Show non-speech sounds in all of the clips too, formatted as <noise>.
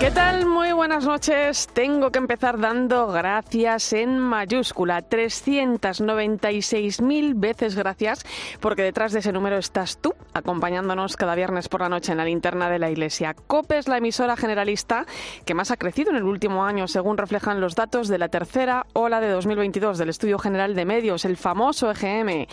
¿Qué tal? Muy buenas noches. Tengo que empezar dando gracias en mayúscula. 396.000 veces gracias, porque detrás de ese número estás tú, acompañándonos cada viernes por la noche en la linterna de la iglesia. COPE es la emisora generalista que más ha crecido en el último año, según reflejan los datos de la tercera ola de 2022 del Estudio General de Medios, el famoso EGM.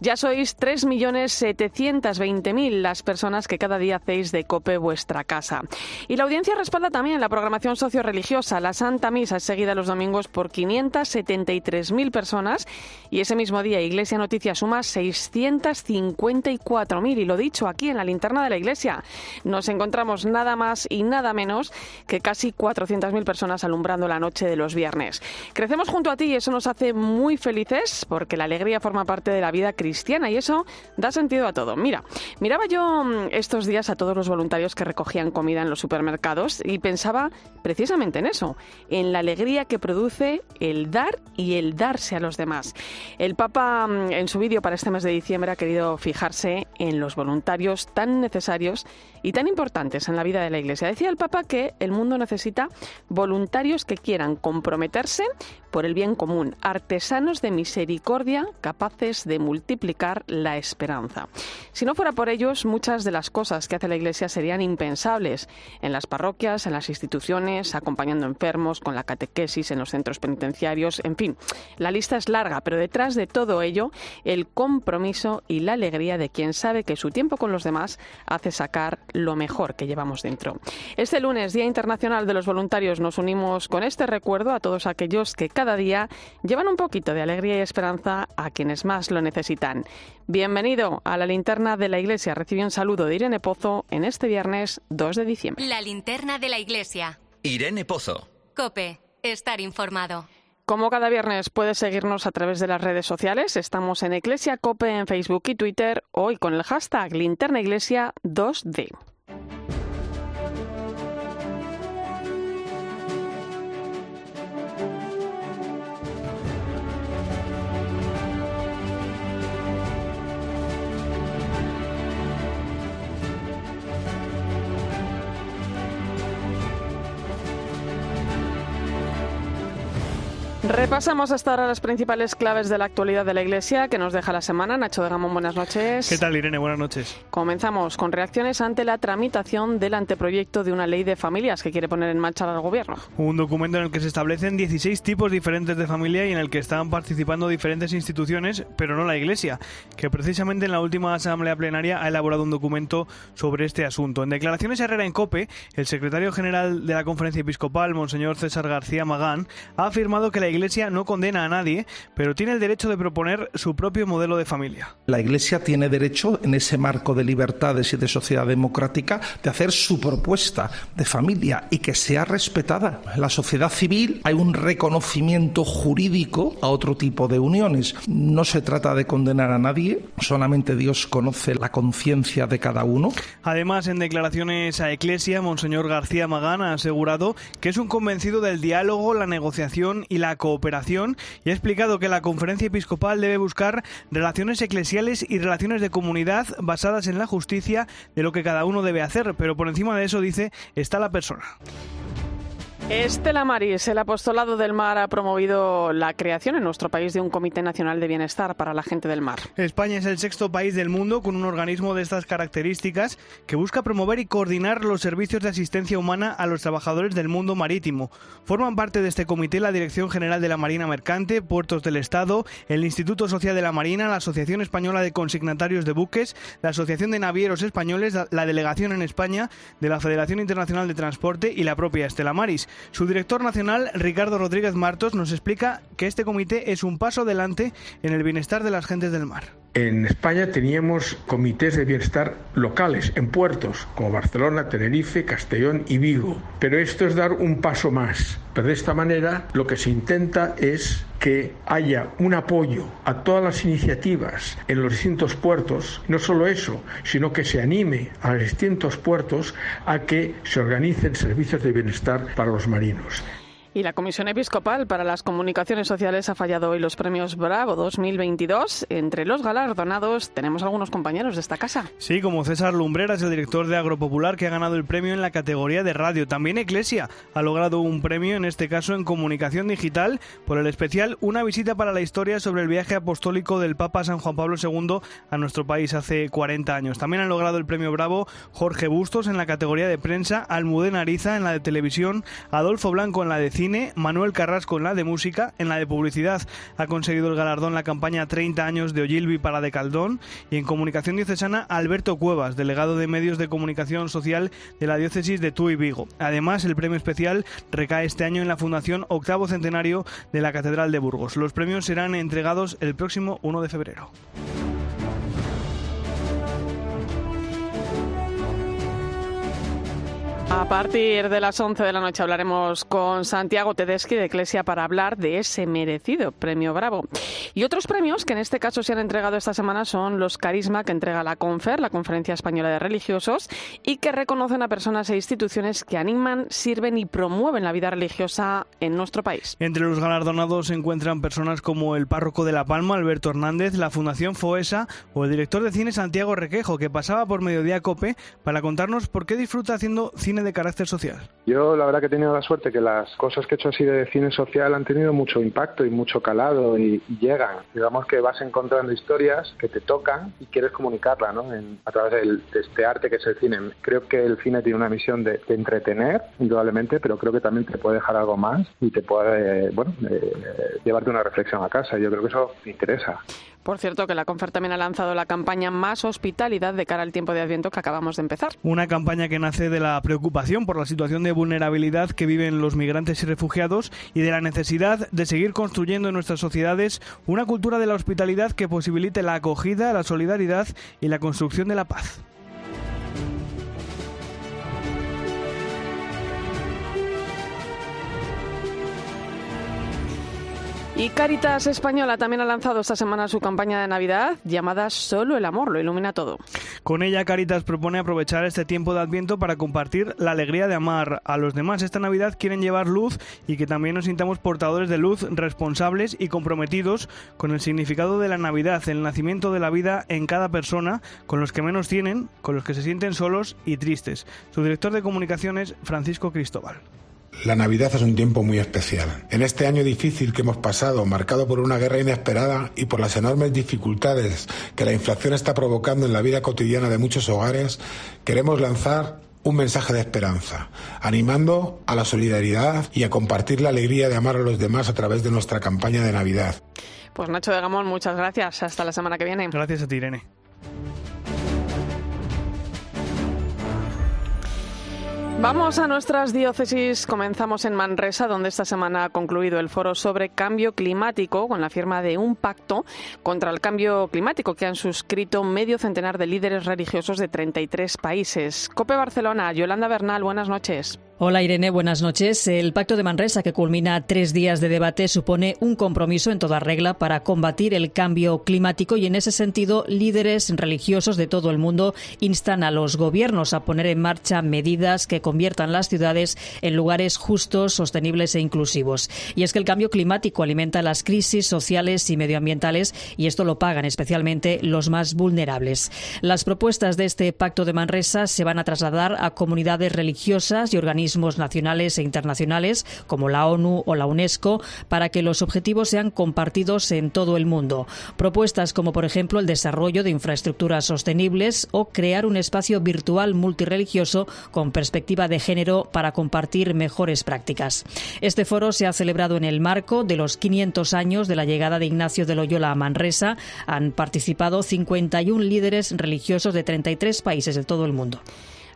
Ya sois 3.720.000 las personas que cada día hacéis de COPE vuestra casa. Y la audiencia respalda también la programación socio-religiosa. La Santa Misa es seguida los domingos por 573.000 personas y ese mismo día Iglesia Noticias suma 654.000. Y lo dicho aquí en la linterna de la Iglesia, nos encontramos nada más y nada menos que casi 400.000 personas alumbrando la noche de los viernes. Crecemos junto a ti y eso nos hace muy felices porque la alegría forma parte de la vida cristiana y eso da sentido a todo. Mira, miraba yo mm, estos días a todos los voluntarios que recogían comida en los supermercados y pensaba precisamente en eso, en la alegría que produce el dar y el darse a los demás. El Papa mm, en su vídeo para este mes de diciembre ha querido fijarse en los voluntarios tan necesarios y tan importantes en la vida de la Iglesia. Decía el Papa que el mundo necesita voluntarios que quieran comprometerse por el bien común, artesanos de misericordia capaces de multiplicar la esperanza. Si no fuera por ellos, muchas de las cosas que hace la Iglesia serían impensables en las parroquias, en las instituciones, acompañando enfermos, con la catequesis en los centros penitenciarios, en fin, la lista es larga, pero detrás de todo ello, el compromiso y la alegría de quien sabe que su tiempo con los demás hace sacar lo mejor que llevamos dentro. Este lunes, Día Internacional de los Voluntarios, nos unimos con este recuerdo a todos aquellos que cada día llevan un poquito de alegría y esperanza a quienes más lo necesitan. Bienvenido a la linterna de la iglesia. Recibe un saludo de Irene Pozo en este viernes 2 de diciembre. La linterna de la iglesia. Irene Pozo. Cope, estar informado. Como cada viernes puedes seguirnos a través de las redes sociales. Estamos en Iglesia Cope en Facebook y Twitter, hoy con el hashtag Linterna Iglesia 2D. Repasamos hasta ahora las principales claves de la actualidad de la Iglesia que nos deja la semana. Nacho de Gamón, buenas noches. ¿Qué tal, Irene? Buenas noches. Comenzamos con reacciones ante la tramitación del anteproyecto de una ley de familias que quiere poner en marcha el Gobierno. Un documento en el que se establecen 16 tipos diferentes de familia y en el que están participando diferentes instituciones, pero no la Iglesia, que precisamente en la última asamblea plenaria ha elaborado un documento sobre este asunto. En declaraciones Herrera en COPE, el secretario general de la Conferencia Episcopal, Monseñor César García Magán, ha afirmado que la Iglesia no condena a nadie, pero tiene el derecho de proponer su propio modelo de familia. La Iglesia tiene derecho, en ese marco de libertades y de sociedad democrática, de hacer su propuesta de familia y que sea respetada. En la sociedad civil hay un reconocimiento jurídico a otro tipo de uniones. No se trata de condenar a nadie, solamente Dios conoce la conciencia de cada uno. Además, en declaraciones a Eclesia, Monseñor García Magán ha asegurado que es un convencido del diálogo, la negociación y la cooperación y ha explicado que la conferencia episcopal debe buscar relaciones eclesiales y relaciones de comunidad basadas en la justicia de lo que cada uno debe hacer, pero por encima de eso dice está la persona. Estela Maris, el apostolado del mar ha promovido la creación en nuestro país de un Comité Nacional de Bienestar para la gente del mar. España es el sexto país del mundo con un organismo de estas características que busca promover y coordinar los servicios de asistencia humana a los trabajadores del mundo marítimo. Forman parte de este comité la Dirección General de la Marina Mercante, Puertos del Estado, el Instituto Social de la Marina, la Asociación Española de Consignatarios de Buques, la Asociación de Navieros Españoles, la Delegación en España de la Federación Internacional de Transporte y la propia Estela Maris. Su director nacional, Ricardo Rodríguez Martos, nos explica que este comité es un paso adelante en el bienestar de las gentes del mar. En España teníamos comités de bienestar locales en puertos como Barcelona, Tenerife, Castellón y Vigo. Pero esto es dar un paso más. Pero de esta manera lo que se intenta es que haya un apoyo a todas las iniciativas en los distintos puertos, no solo eso, sino que se anime a los distintos puertos a que se organicen servicios de bienestar para los marinos. Y la Comisión Episcopal para las Comunicaciones Sociales ha fallado hoy los premios Bravo 2022. Entre los galardonados tenemos algunos compañeros de esta casa. Sí, como César Lumbreras, el director de Agropopular, que ha ganado el premio en la categoría de radio. También Eclesia ha logrado un premio, en este caso en comunicación digital, por el especial Una visita para la historia sobre el viaje apostólico del Papa San Juan Pablo II a nuestro país hace 40 años. También han logrado el premio Bravo Jorge Bustos en la categoría de prensa, Almudena Ariza en la de televisión, Adolfo Blanco en la de cine Manuel Carrasco en la de música, en la de publicidad ha conseguido el galardón la campaña 30 años de Ogilvy para de Caldón y en comunicación diocesana Alberto Cuevas, delegado de medios de comunicación social de la diócesis de Tuy Vigo. Además, el premio especial recae este año en la Fundación Octavo Centenario de la Catedral de Burgos. Los premios serán entregados el próximo 1 de febrero. A partir de las 11 de la noche hablaremos con Santiago Tedeschi de Eclesia para hablar de ese merecido premio Bravo. Y otros premios que en este caso se han entregado esta semana son los Carisma que entrega la CONFER, la Conferencia Española de Religiosos, y que reconocen a personas e instituciones que animan, sirven y promueven la vida religiosa en nuestro país. Entre los galardonados se encuentran personas como el párroco de La Palma, Alberto Hernández, la Fundación Foesa o el director de cine Santiago Requejo, que pasaba por Mediodía Cope para contarnos por qué disfruta haciendo cine de carácter social? Yo la verdad que he tenido la suerte que las cosas que he hecho así de cine social han tenido mucho impacto y mucho calado y, llegan. Digamos que vas encontrando historias que te tocan y quieres comunicarla ¿no? a través de este arte que es el cine. Creo que el cine tiene una misión de, entretener, indudablemente, pero creo que también te puede dejar algo más y te puede, bueno, eh, llevarte una reflexión a casa. Yo creo que eso me interesa. Por cierto, que la Confer también ha lanzado la campaña Más Hospitalidad de cara al tiempo de Adviento que acabamos de empezar. Una campaña que nace de la preocupación por la situación de vulnerabilidad que viven los migrantes y refugiados y de la necesidad de seguir construyendo en nuestras sociedades una cultura de la hospitalidad que posibilite la acogida, la solidaridad y la construcción de la paz. Y Caritas Española también ha lanzado esta semana su campaña de Navidad llamada Solo el amor, lo ilumina todo. Con ella Caritas propone aprovechar este tiempo de Adviento para compartir la alegría de amar a los demás. Esta Navidad quieren llevar luz y que también nos sintamos portadores de luz, responsables y comprometidos con el significado de la Navidad, el nacimiento de la vida en cada persona, con los que menos tienen, con los que se sienten solos y tristes. Su director de comunicaciones, Francisco Cristóbal. La Navidad es un tiempo muy especial. En este año difícil que hemos pasado, marcado por una guerra inesperada y por las enormes dificultades que la inflación está provocando en la vida cotidiana de muchos hogares, queremos lanzar un mensaje de esperanza, animando a la solidaridad y a compartir la alegría de amar a los demás a través de nuestra campaña de Navidad. Pues Nacho de Gamón, muchas gracias. Hasta la semana que viene. Gracias a ti, Irene. Vamos a nuestras diócesis. Comenzamos en Manresa, donde esta semana ha concluido el foro sobre cambio climático con la firma de un pacto contra el cambio climático que han suscrito medio centenar de líderes religiosos de 33 países. Cope Barcelona, Yolanda Bernal, buenas noches. Hola Irene, buenas noches. El Pacto de Manresa, que culmina tres días de debate, supone un compromiso en toda regla para combatir el cambio climático y en ese sentido líderes religiosos de todo el mundo instan a los gobiernos a poner en marcha medidas que conviertan las ciudades en lugares justos, sostenibles e inclusivos. Y es que el cambio climático alimenta las crisis sociales y medioambientales y esto lo pagan especialmente los más vulnerables. Las propuestas de este Pacto de Manresa se van a trasladar a comunidades religiosas y organismos nacionales e internacionales como la ONU o la UNESCO para que los objetivos sean compartidos en todo el mundo. Propuestas como, por ejemplo, el desarrollo de infraestructuras sostenibles o crear un espacio virtual multireligioso con perspectiva de género para compartir mejores prácticas. Este foro se ha celebrado en el marco de los 500 años de la llegada de Ignacio de Loyola a Manresa. Han participado 51 líderes religiosos de 33 países de todo el mundo.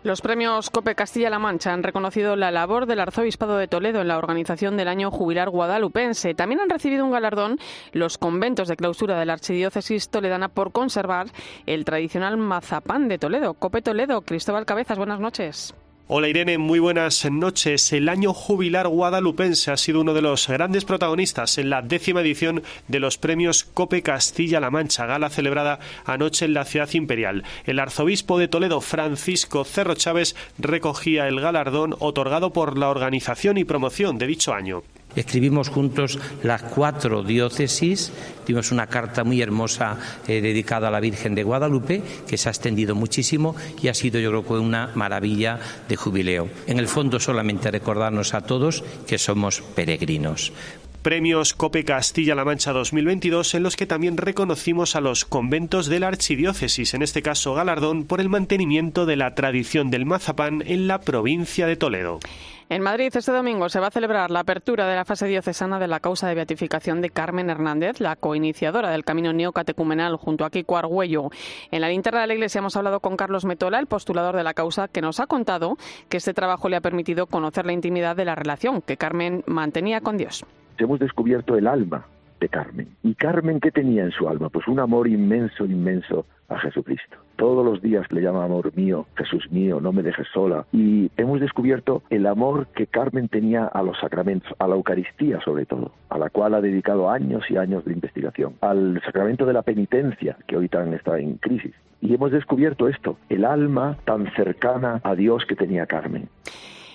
Los premios COPE Castilla-La Mancha han reconocido la labor del Arzobispado de Toledo en la organización del año jubilar guadalupense. También han recibido un galardón los conventos de clausura de la Archidiócesis Toledana por conservar el tradicional mazapán de Toledo. COPE Toledo, Cristóbal Cabezas, buenas noches. Hola Irene, muy buenas noches. El año jubilar guadalupense ha sido uno de los grandes protagonistas en la décima edición de los premios Cope Castilla-La Mancha, gala celebrada anoche en la ciudad imperial. El arzobispo de Toledo, Francisco Cerro Chávez, recogía el galardón otorgado por la organización y promoción de dicho año. Escribimos juntos las cuatro diócesis, tuvimos una carta muy hermosa eh, dedicada a la Virgen de Guadalupe, que se ha extendido muchísimo y ha sido yo creo una maravilla de jubileo. En el fondo solamente recordarnos a todos que somos peregrinos. Premios Cope Castilla-La Mancha 2022 en los que también reconocimos a los conventos de la archidiócesis, en este caso galardón por el mantenimiento de la tradición del mazapán en la provincia de Toledo. En Madrid este domingo se va a celebrar la apertura de la fase diocesana de la causa de beatificación de Carmen Hernández, la coiniciadora del camino neocatecumenal junto a Kiko Argüello. En la linterna de la iglesia hemos hablado con Carlos Metola, el postulador de la causa, que nos ha contado que este trabajo le ha permitido conocer la intimidad de la relación que Carmen mantenía con Dios. Hemos descubierto el alma Carmen. ¿Y Carmen qué tenía en su alma? Pues un amor inmenso, inmenso a Jesucristo. Todos los días le llama amor mío, Jesús mío, no me dejes sola. Y hemos descubierto el amor que Carmen tenía a los sacramentos, a la Eucaristía sobre todo, a la cual ha dedicado años y años de investigación, al sacramento de la penitencia, que hoy también está en crisis. Y hemos descubierto esto, el alma tan cercana a Dios que tenía Carmen.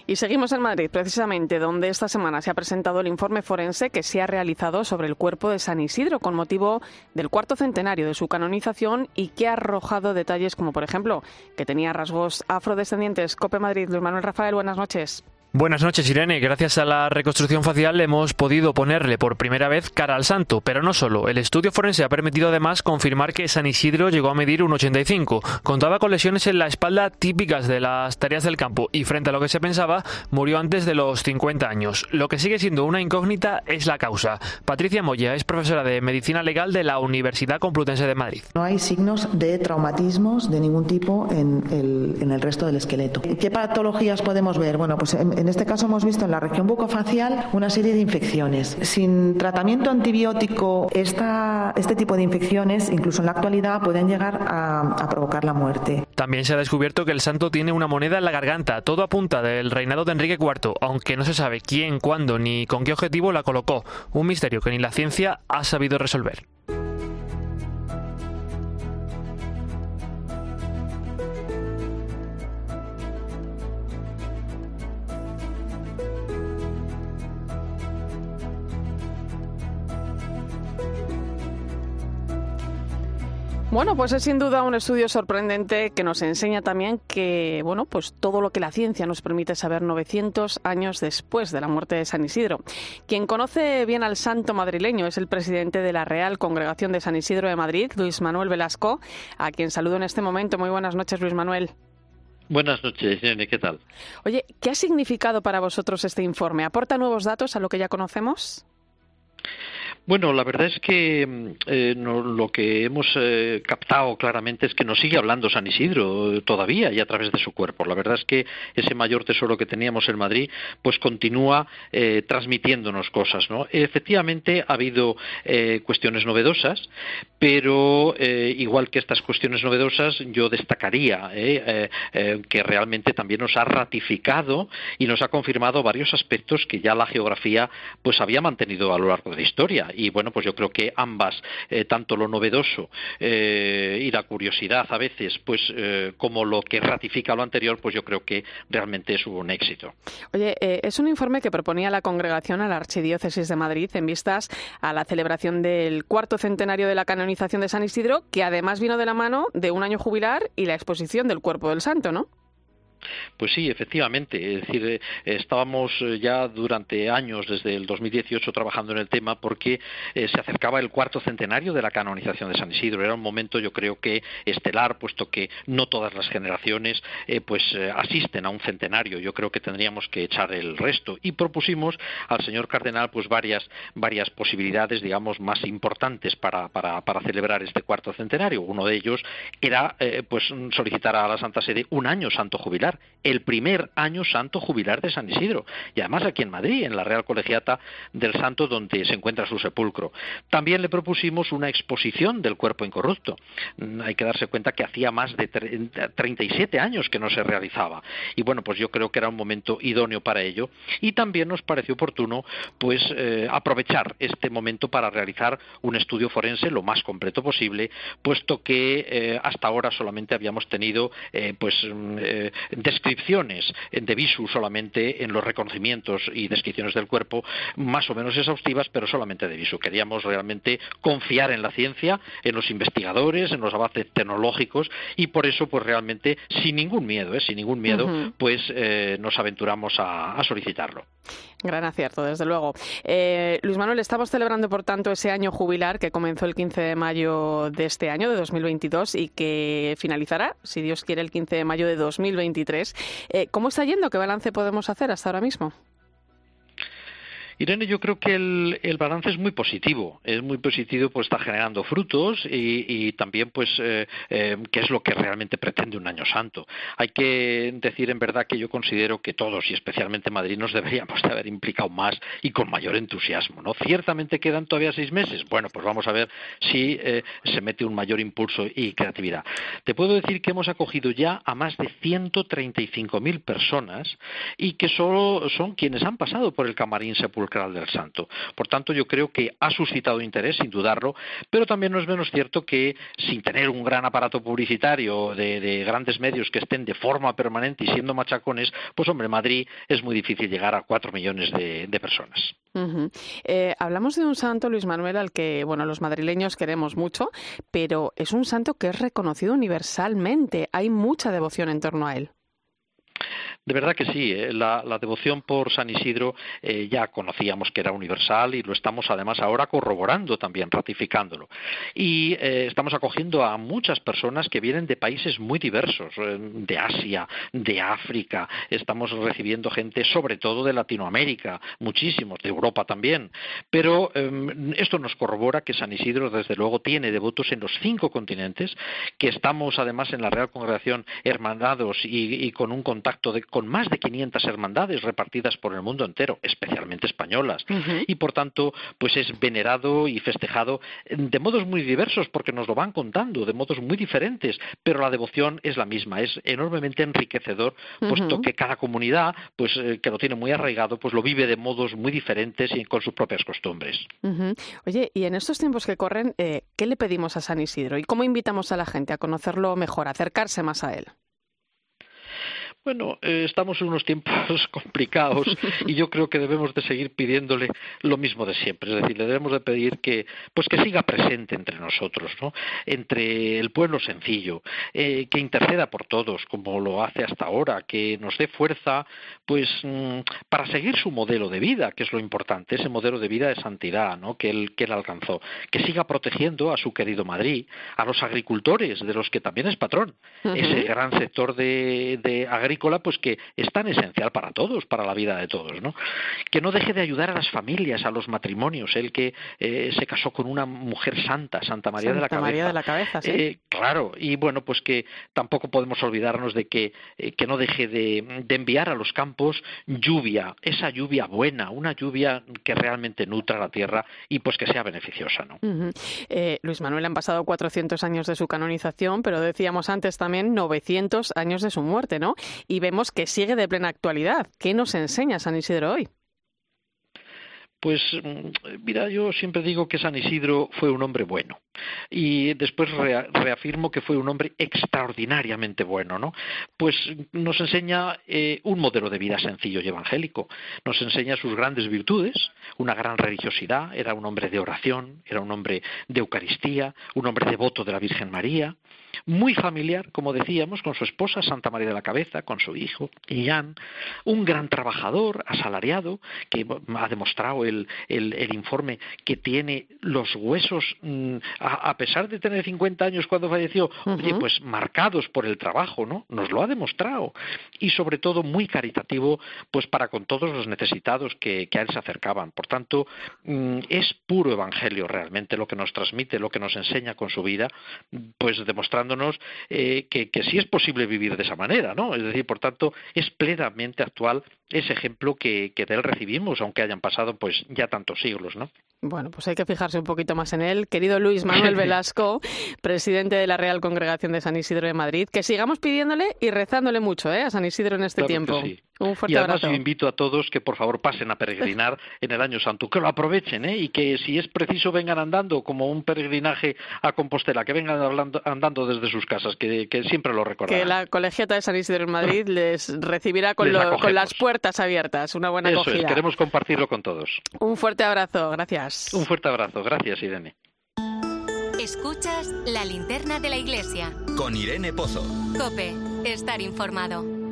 Y seguimos en Madrid, precisamente, donde esta semana se ha presentado el informe forense que se ha realizado sobre el cuerpo de San Isidro con motivo del cuarto centenario de su canonización y que ha arrojado detalles como, por ejemplo, que tenía rasgos afrodescendientes. Cope Madrid, Luis Manuel Rafael, buenas noches. Buenas noches, Irene. Gracias a la reconstrucción facial hemos podido ponerle por primera vez cara al santo, pero no solo. El estudio forense ha permitido además confirmar que San Isidro llegó a medir un 85. Contaba con lesiones en la espalda típicas de las tareas del campo y frente a lo que se pensaba, murió antes de los 50 años. Lo que sigue siendo una incógnita es la causa. Patricia Moya es profesora de Medicina Legal de la Universidad Complutense de Madrid. No hay signos de traumatismos de ningún tipo en el, en el resto del esqueleto. ¿Qué patologías podemos ver? Bueno, pues en, en este caso hemos visto en la región bucofacial una serie de infecciones. Sin tratamiento antibiótico, esta, este tipo de infecciones, incluso en la actualidad, pueden llegar a, provocar la muerte. También se ha descubierto que el santo tiene una moneda en la garganta. Todo apunta del reinado de Enrique IV, aunque no se sabe quién, cuándo ni con qué objetivo la colocó. Un misterio que ni la ciencia ha sabido resolver. Bueno, pues es sin duda un estudio sorprendente que nos enseña también que, bueno, pues todo lo que la ciencia nos permite saber 900 años después de la muerte de San Isidro. Quien conoce bien al santo madrileño es el presidente de la Real Congregación de San Isidro de Madrid, Luis Manuel Velasco, a quien saludo en este momento. Muy buenas noches, Luis Manuel. Buenas noches, Irene, ¿qué tal? Oye, ¿qué ha significado para vosotros este informe? ¿Aporta nuevos datos a lo que ya conocemos? Bueno, la verdad es que eh, no, lo que hemos eh, captado claramente es que nos sigue hablando San Isidro eh, todavía y a través de su cuerpo. La verdad es que ese mayor tesoro que teníamos en Madrid, pues continúa eh, transmitiéndonos cosas, ¿no? Efectivamente ha habido eh, cuestiones novedosas, pero igual que estas cuestiones novedosas, yo destacaría que realmente también nos ha ratificado y nos ha confirmado varios aspectos que ya la geografía pues había mantenido a lo largo de la historia y bueno, pues yo creo que ambas, eh, tanto lo novedoso eh, y la curiosidad a veces, pues eh, como lo que ratifica lo anterior, pues yo creo que realmente es un éxito. Oye, eh, es un informe que proponía la congregación a la Archidiócesis de Madrid en vistas a la celebración del cuarto centenario de la canonización de San Isidro, que además vino de la mano de un año jubilar y la exposición del cuerpo del santo, ¿no? Pues sí, efectivamente. Es decir, eh, estábamos eh, ya durante años, desde el 2018, trabajando en el tema porque eh, se acercaba el cuarto centenario de la canonización de San Isidro. Era un momento, yo creo que estelar, puesto que no todas las generaciones pues asisten a un centenario. Yo creo que tendríamos que echar el resto. Y propusimos al señor cardenal pues varias, varias posibilidades, digamos, más importantes para, para, para celebrar este cuarto centenario. Uno de ellos era pues solicitar a la Santa Sede un año santo jubilar el primer año santo jubilar de San Isidro, y además aquí en Madrid, en la Real Colegiata del Santo, donde se encuentra su sepulcro. También le propusimos una exposición del cuerpo incorrupto. Mm, hay que darse cuenta que hacía más de 37 años que no se realizaba. Y bueno, pues yo creo que era un momento idóneo para ello. Y también nos pareció oportuno, pues, eh, aprovechar este momento para realizar un estudio forense lo más completo posible, puesto que eh, hasta ahora solamente habíamos tenido, eh, pues, mm, descripciones de visu solamente en los reconocimientos y descripciones del cuerpo, más o menos exhaustivas, pero solamente de visu. Queríamos realmente confiar en la ciencia, en los investigadores, en los avances tecnológicos y por eso, pues realmente, sin ningún miedo, ¿eh? sin ningún miedo, pues eh, nos aventuramos a, solicitarlo. Gran acierto, desde luego. Eh, Luis Manuel, estamos celebrando, por tanto, ese año jubilar que comenzó el 15 de mayo de este año, de 2022, y que finalizará, si Dios quiere, el 15 de mayo de 2023. ¿Cómo está yendo? ¿Qué balance podemos hacer hasta ahora mismo? Irene, yo creo que el, balance es muy positivo, es muy positivo, pues está generando frutos y, también, pues, eh, eh, qué es lo que realmente pretende un año santo. Hay que decir en verdad que yo considero que todos y especialmente Madrid nos deberíamos de haber implicado más y con mayor entusiasmo, ¿no? Ciertamente quedan todavía seis meses. Bueno, pues vamos a ver si eh, se mete un mayor impulso y creatividad. Te puedo decir que hemos acogido ya a más de 135.000 personas y que solo son quienes han pasado por el camarín sepulcral del Santo. Por tanto, yo creo que ha suscitado interés, sin dudarlo, pero también no es menos cierto que sin tener un gran aparato publicitario de, grandes medios que estén de forma permanente y siendo machacones, pues hombre, Madrid es muy difícil llegar a cuatro millones de, personas. Eh, hablamos de un santo, Luis Manuel, al que bueno los madrileños queremos mucho, pero es un santo que es reconocido universalmente. Hay mucha devoción en torno a él. De verdad que sí, ¿eh? la, devoción por San Isidro eh, ya conocíamos que era universal y lo estamos además ahora corroborando también, ratificándolo. Y eh, estamos acogiendo a muchas personas que vienen de países muy diversos, de Asia, de África, estamos recibiendo gente sobre todo de Latinoamérica, muchísimos, de Europa también. Pero em, esto nos corrobora que San Isidro desde luego tiene devotos en los cinco continentes, que estamos además en la Real Congregación hermanados y, y con un contacto de con más de 500 hermandades repartidas por el mundo entero, especialmente españolas, y por tanto, pues es venerado y festejado de modos muy diversos, porque nos lo van contando, de modos muy diferentes, pero la devoción es la misma, es enormemente enriquecedor, puesto que cada comunidad, pues eh, que lo tiene muy arraigado, pues lo vive de modos muy diferentes y con sus propias costumbres. Oye, y en estos tiempos que corren, eh, ¿qué le pedimos a San Isidro y cómo invitamos a la gente a conocerlo mejor, a acercarse más a él? Bueno, eh, estamos en unos tiempos <laughs> complicados y yo creo que debemos de seguir pidiéndole lo mismo de siempre, es decir, le debemos de pedir que pues que siga presente entre nosotros, ¿no? Entre el pueblo sencillo, eh, que interceda por todos como lo hace hasta ahora, que nos dé fuerza pues mm, para seguir su modelo de vida, que es lo importante, ese modelo de vida de santidad, ¿no? Que él que él alcanzó, que siga protegiendo a su querido Madrid, a los agricultores de los que también es patrón, ese gran sector de, de pues que es tan esencial para todos, para la vida de todos, ¿no? Que no deje de ayudar a las familias, a los matrimonios, él que eh, se casó con una mujer santa, Santa María de la Cabeza. María de la Cabeza, sí. Eh, claro, y bueno, pues que tampoco podemos olvidarnos de que, eh, que no deje de, enviar a los campos lluvia, esa lluvia buena, una lluvia que realmente nutra la tierra y pues que sea beneficiosa, ¿no? Luis Manuel han pasado 400 años de su canonización, pero decíamos antes también 900 años de su muerte, ¿no? Y vemos que sigue de plena actualidad. ¿Qué nos enseña San Isidro hoy? Pues mm, mira, yo siempre digo que San Isidro fue un hombre bueno y después reafirmo que fue un hombre extraordinariamente bueno, ¿no? Pues nos enseña eh, un modelo de vida sencillo y evangélico, nos enseña sus grandes virtudes, una gran religiosidad, era un hombre de oración, era un hombre de Eucaristía, un hombre devoto de la Virgen María, muy familiar, como decíamos, con su esposa Santa María de la Cabeza, con su hijo Ian, un gran trabajador, asalariado, que ha demostrado el, informe que tiene los huesos, mm, a, pesar de tener 50 años cuando falleció, pues marcados por el trabajo, ¿no? Nos lo ha demostrado. Y sobre todo muy caritativo, pues para con todos los necesitados que, a él se acercaban. Por tanto, mm, es puro evangelio realmente lo que nos transmite, lo que nos enseña con su vida, pues demostrando diciéndonos eh, que, que sí es posible vivir de esa manera, ¿no? Es decir, por tanto, es plenamente actual ese ejemplo que, que de él recibimos, aunque hayan pasado pues ya tantos siglos, ¿no? Bueno, pues hay que fijarse un poquito más en él. Querido Luis Manuel <laughs> Velasco, presidente de la Real Congregación de San Isidro de Madrid, que sigamos pidiéndole y rezándole mucho ¿eh? a San Isidro en este tiempo. Un fuerte y además abrazo. yo invito a todos que por favor pasen a peregrinar en el año santo, que lo aprovechen ¿eh? y que si es preciso vengan andando como un peregrinaje a Compostela, que vengan hablando- andando desde sus casas, que, que siempre lo Que recordarán. la colegiata de San Isidro en Madrid les recibirá con, Les lo- con las puertas abiertas. Una buena Eso acogida. es, queremos compartirlo con todos. Un fuerte abrazo. Gracias. Un fuerte abrazo, gracias Irene. Escuchas la linterna de la iglesia. Con Irene Pozo. Cope, estar informado.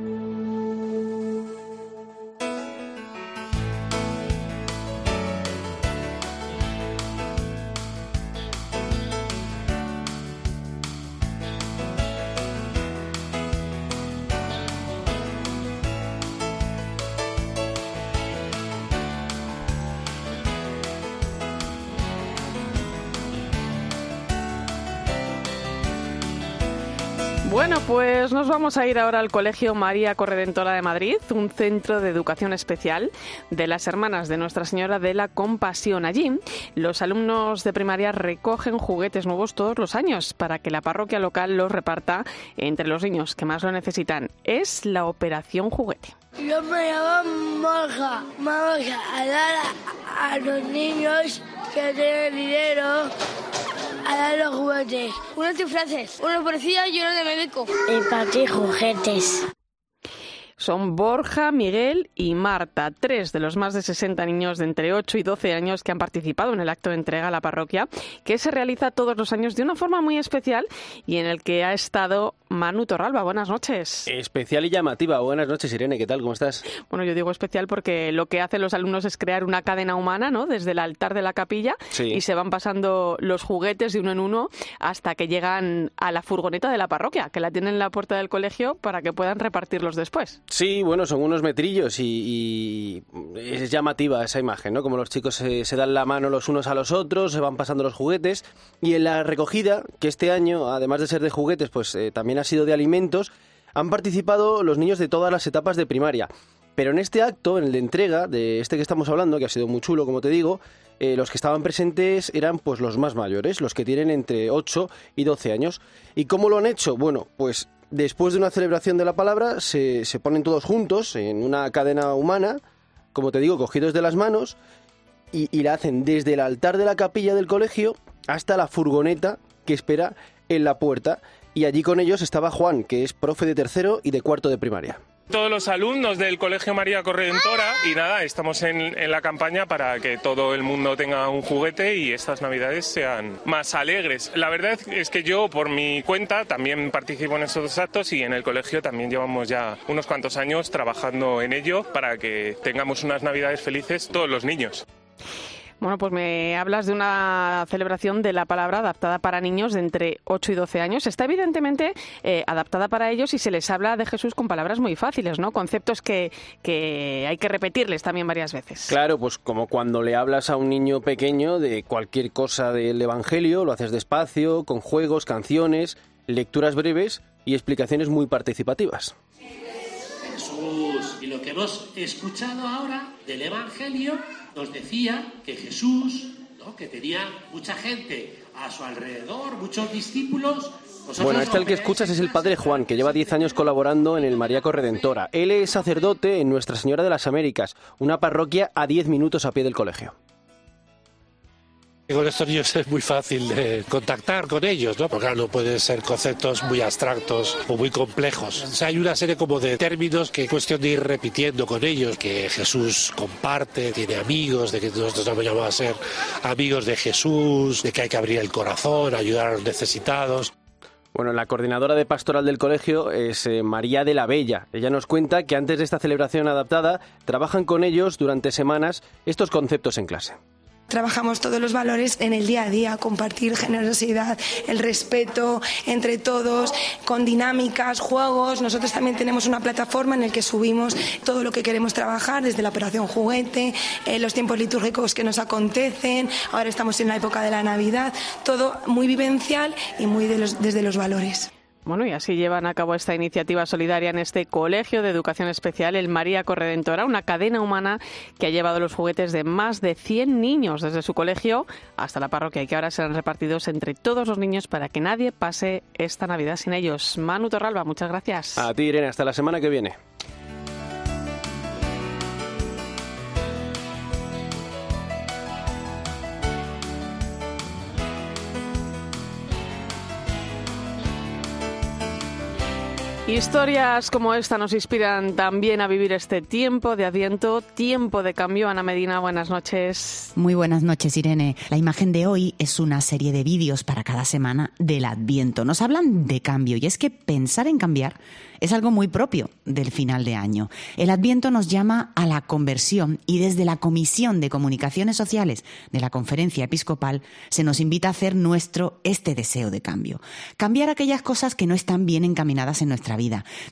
Bueno, pues nos vamos a ir ahora al Colegio María Corredentora de Madrid, un centro de educación especial de las hermanas de Nuestra Señora de la Compasión. Allí, los alumnos de primaria recogen juguetes nuevos todos los años para que la parroquia local los reparta entre los niños que más lo necesitan. Es la Operación Juguete. Yo me llamo Morja. Vamos a dar a, a los niños que tienen dinero a dar los juguetes. Unos disfraces, uno policía y uno de médico. Y para ti juguetes. Son Borja, Miguel y Marta, tres de los más de 60 niños de entre 8 y 12 años que han participado en el acto de entrega a la parroquia, que se realiza todos los años de una forma muy especial y en el que ha estado Manu Torralba. Buenas noches. Especial y llamativa. Buenas noches, Irene. ¿Qué tal? ¿Cómo estás? Bueno, yo digo especial porque lo que hacen los alumnos es crear una cadena humana, ¿no? Desde el altar de la capilla Sí. y se van pasando los juguetes de uno en uno hasta que llegan a la furgoneta de la parroquia, que la tienen en la puerta del colegio para que puedan repartirlos después. Sí, bueno, son unos metrillos y, es llamativa esa imagen, ¿no? Como los chicos se, se dan la mano los unos a los otros, se van pasando los juguetes. Y en la recogida, que este año, además de ser de juguetes, pues eh, también ha sido de alimentos, han participado los niños de todas las etapas de primaria. Pero en este acto, en el de entrega, de este que estamos hablando, que ha sido muy chulo, como te digo, eh, los que estaban presentes eran pues los más mayores, los que tienen entre 8 y 12 años. ¿Y cómo lo han hecho? Bueno, pues después de una celebración de la palabra se, se ponen todos juntos en una cadena humana, como te digo, cogidos de las manos, y, y la hacen desde el altar de la capilla del colegio hasta la furgoneta que espera en la puerta. Y allí con ellos estaba Juan, que es profe de tercero y de cuarto de primaria. Todos los alumnos del Colegio María Corredentora y nada, estamos en, la campaña para que todo el mundo tenga un juguete y estas navidades sean más alegres. La verdad es que yo por mi cuenta también participo en estos actos y en el colegio también llevamos ya unos cuantos años trabajando en ello para que tengamos unas navidades felices todos los niños. Bueno, pues me hablas de una celebración de la palabra adaptada para niños de entre 8 y 12 años. Está evidentemente eh, adaptada para ellos y se les habla de Jesús con palabras muy fáciles, ¿no? Conceptos que, que hay que repetirles también varias veces. Claro, pues como cuando le hablas a un niño pequeño de cualquier cosa del Evangelio, lo haces despacio, con juegos, canciones, lecturas breves y explicaciones muy participativas. Jesús. Y lo que hemos escuchado ahora del Evangelio nos decía que Jesús, ¿no? que tenía mucha gente a su alrededor, muchos discípulos. Vosotros Bueno, este el que escuchas es el padre Juan, que lleva 10 años colaborando en el María Corredentora. Él es sacerdote en Nuestra Señora de las Américas, una parroquia a 10 minutos a pie del colegio. Con estos niños es muy fácil de contactar con ellos, ¿no? Porque claro, no pueden ser conceptos muy abstractos o muy complejos. O hay una serie como de términos que es cuestión de ir repitiendo con ellos, que Jesús comparte, tiene amigos, de que nosotros hemos llamado a ser amigos de Jesús, de que hay que abrir el corazón, ayudar a los necesitados. Bueno, la coordinadora de pastoral del colegio es eh, María de la Bella. Ella nos cuenta que antes de esta celebración adaptada trabajan con ellos durante semanas estos conceptos en clase. Trabajamos todos los valores en el día a día, compartir generosidad, el respeto entre todos, con dinámicas, juegos. Nosotros también tenemos una plataforma en la que subimos todo lo que queremos trabajar, desde la operación juguete, eh, los tiempos litúrgicos que nos acontecen, ahora estamos en la época de la Navidad, todo muy vivencial y muy desde los valores. Bueno, y así llevan a cabo esta iniciativa solidaria en este Colegio de Educación Especial, el María Corredentora, una cadena humana que ha llevado los juguetes de más de 100 niños desde su colegio hasta la parroquia y que ahora serán repartidos entre todos los niños para que nadie pase esta Navidad sin ellos. Manu Torralba, muchas gracias. A ti, Irene, hasta la semana que viene. Historias como esta nos inspiran también a vivir este tiempo de Adviento, tiempo de cambio. Ana Medina, buenas noches. Muy buenas noches, Irene. La imagen de hoy es una serie de vídeos para cada semana del Adviento. Nos hablan de cambio y es que pensar en cambiar es algo muy propio del final de año. El Adviento nos llama a la conversión y desde la Comisión de Comunicaciones Sociales de la Conferencia Episcopal se nos invita a hacer nuestro este deseo de cambio. Cambiar aquellas cosas que no están bien encaminadas en nuestra vida.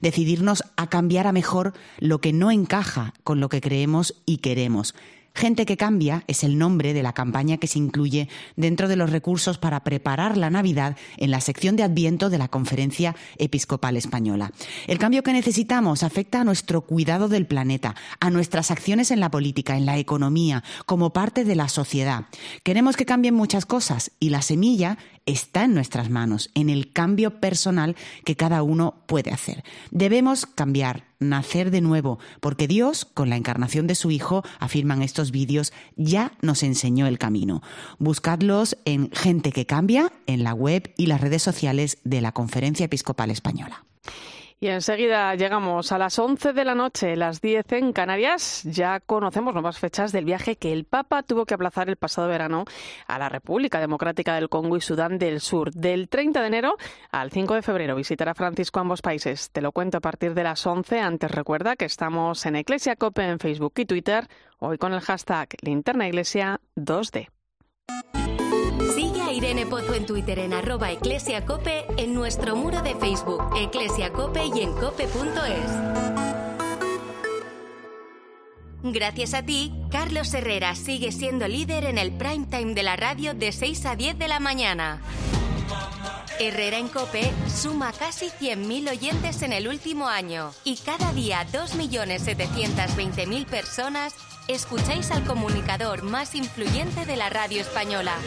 Decidirnos a cambiar a mejor lo que no encaja con lo que creemos y queremos Gente que cambia es el nombre de la campaña que se incluye dentro de los recursos para preparar la Navidad en la sección de Adviento de la Conferencia Episcopal Española. El cambio que necesitamos afecta a nuestro cuidado del planeta, a nuestras acciones en la política, en la economía, como parte de la sociedad. Queremos que cambien muchas cosas y la semilla está en nuestras manos, en el cambio personal que cada uno puede hacer. Debemos cambiar, nacer de nuevo, porque Dios, con la encarnación de su Hijo, afirman estos vídeos, ya nos enseñó el camino. Buscadlos en Gente que Cambia, en la web y las redes sociales de la Conferencia Episcopal Española. Y enseguida llegamos a las 11 de la noche, las 10 en Canarias. Ya conocemos nuevas fechas del viaje que el Papa tuvo que aplazar el pasado verano a la República Democrática del Congo y Sudán del Sur. Del 30 de enero al 5 de febrero visitará Francisco ambos países. Te lo cuento a partir de las 11. Antes recuerda que estamos en Iglesia Cope en Facebook y Twitter, hoy con el hashtag Linterna Iglesia 2D. Irene Pozo en Twitter en arroba eclesiacope, en nuestro muro de Facebook, eclesiacope y en cope.es. Gracias a ti, Carlos Herrera sigue siendo líder en el prime time de la radio de 6 a 10 de la mañana. Herrera en Cope suma casi 100.000 oyentes en el último año y cada día 2.720.000 personas escucháis al comunicador más influyente de la radio española.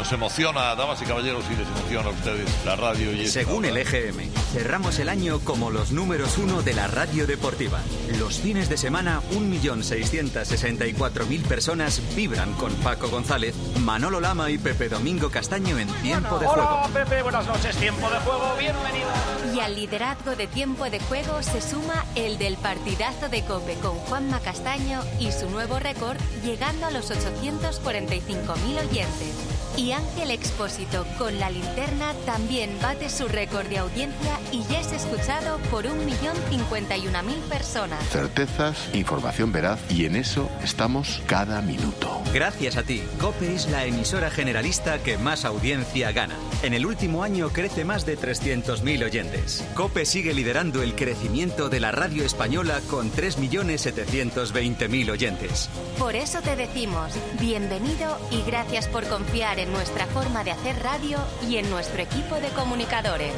Nos emociona, damas y caballeros, y les emociona a ustedes la radio. Y Según el EGM, cerramos el año como los números uno de la radio deportiva. Los fines de semana, 1.664.000 personas vibran con Paco González, Manolo Lama y Pepe Domingo Castaño en Tiempo de Juego. Hola Pepe, buenas noches, Tiempo de Juego, bienvenido. Y al liderazgo de Tiempo de Juego se suma el del partidazo de Cope con Juanma Castaño y su nuevo récord llegando a los 845.000 oyentes. Y Ángel Expósito con la linterna también bate su récord de audiencia y ya es escuchado por 1.051.000 personas. Certezas, información veraz y en eso estamos cada minuto. Gracias a ti, COPE es la emisora generalista que más audiencia gana. En el último año crece más de 300.000 oyentes. COPE sigue liderando el crecimiento de la radio española con 3.720.000 oyentes. Por eso te decimos, bienvenido y gracias por confiar en nuestra forma de hacer radio y en nuestro equipo de comunicadores.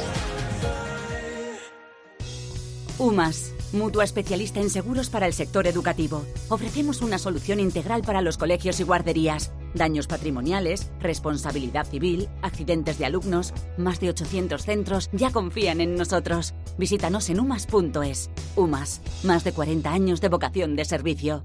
UMAS, mutua especialista en seguros para el sector educativo. Ofrecemos una solución integral para los colegios y guarderías. Daños patrimoniales, responsabilidad civil, accidentes de alumnos. Más de 800 centros ya confían en nosotros. Visítanos en umas.es. UMAS, más de 40 años de vocación de servicio.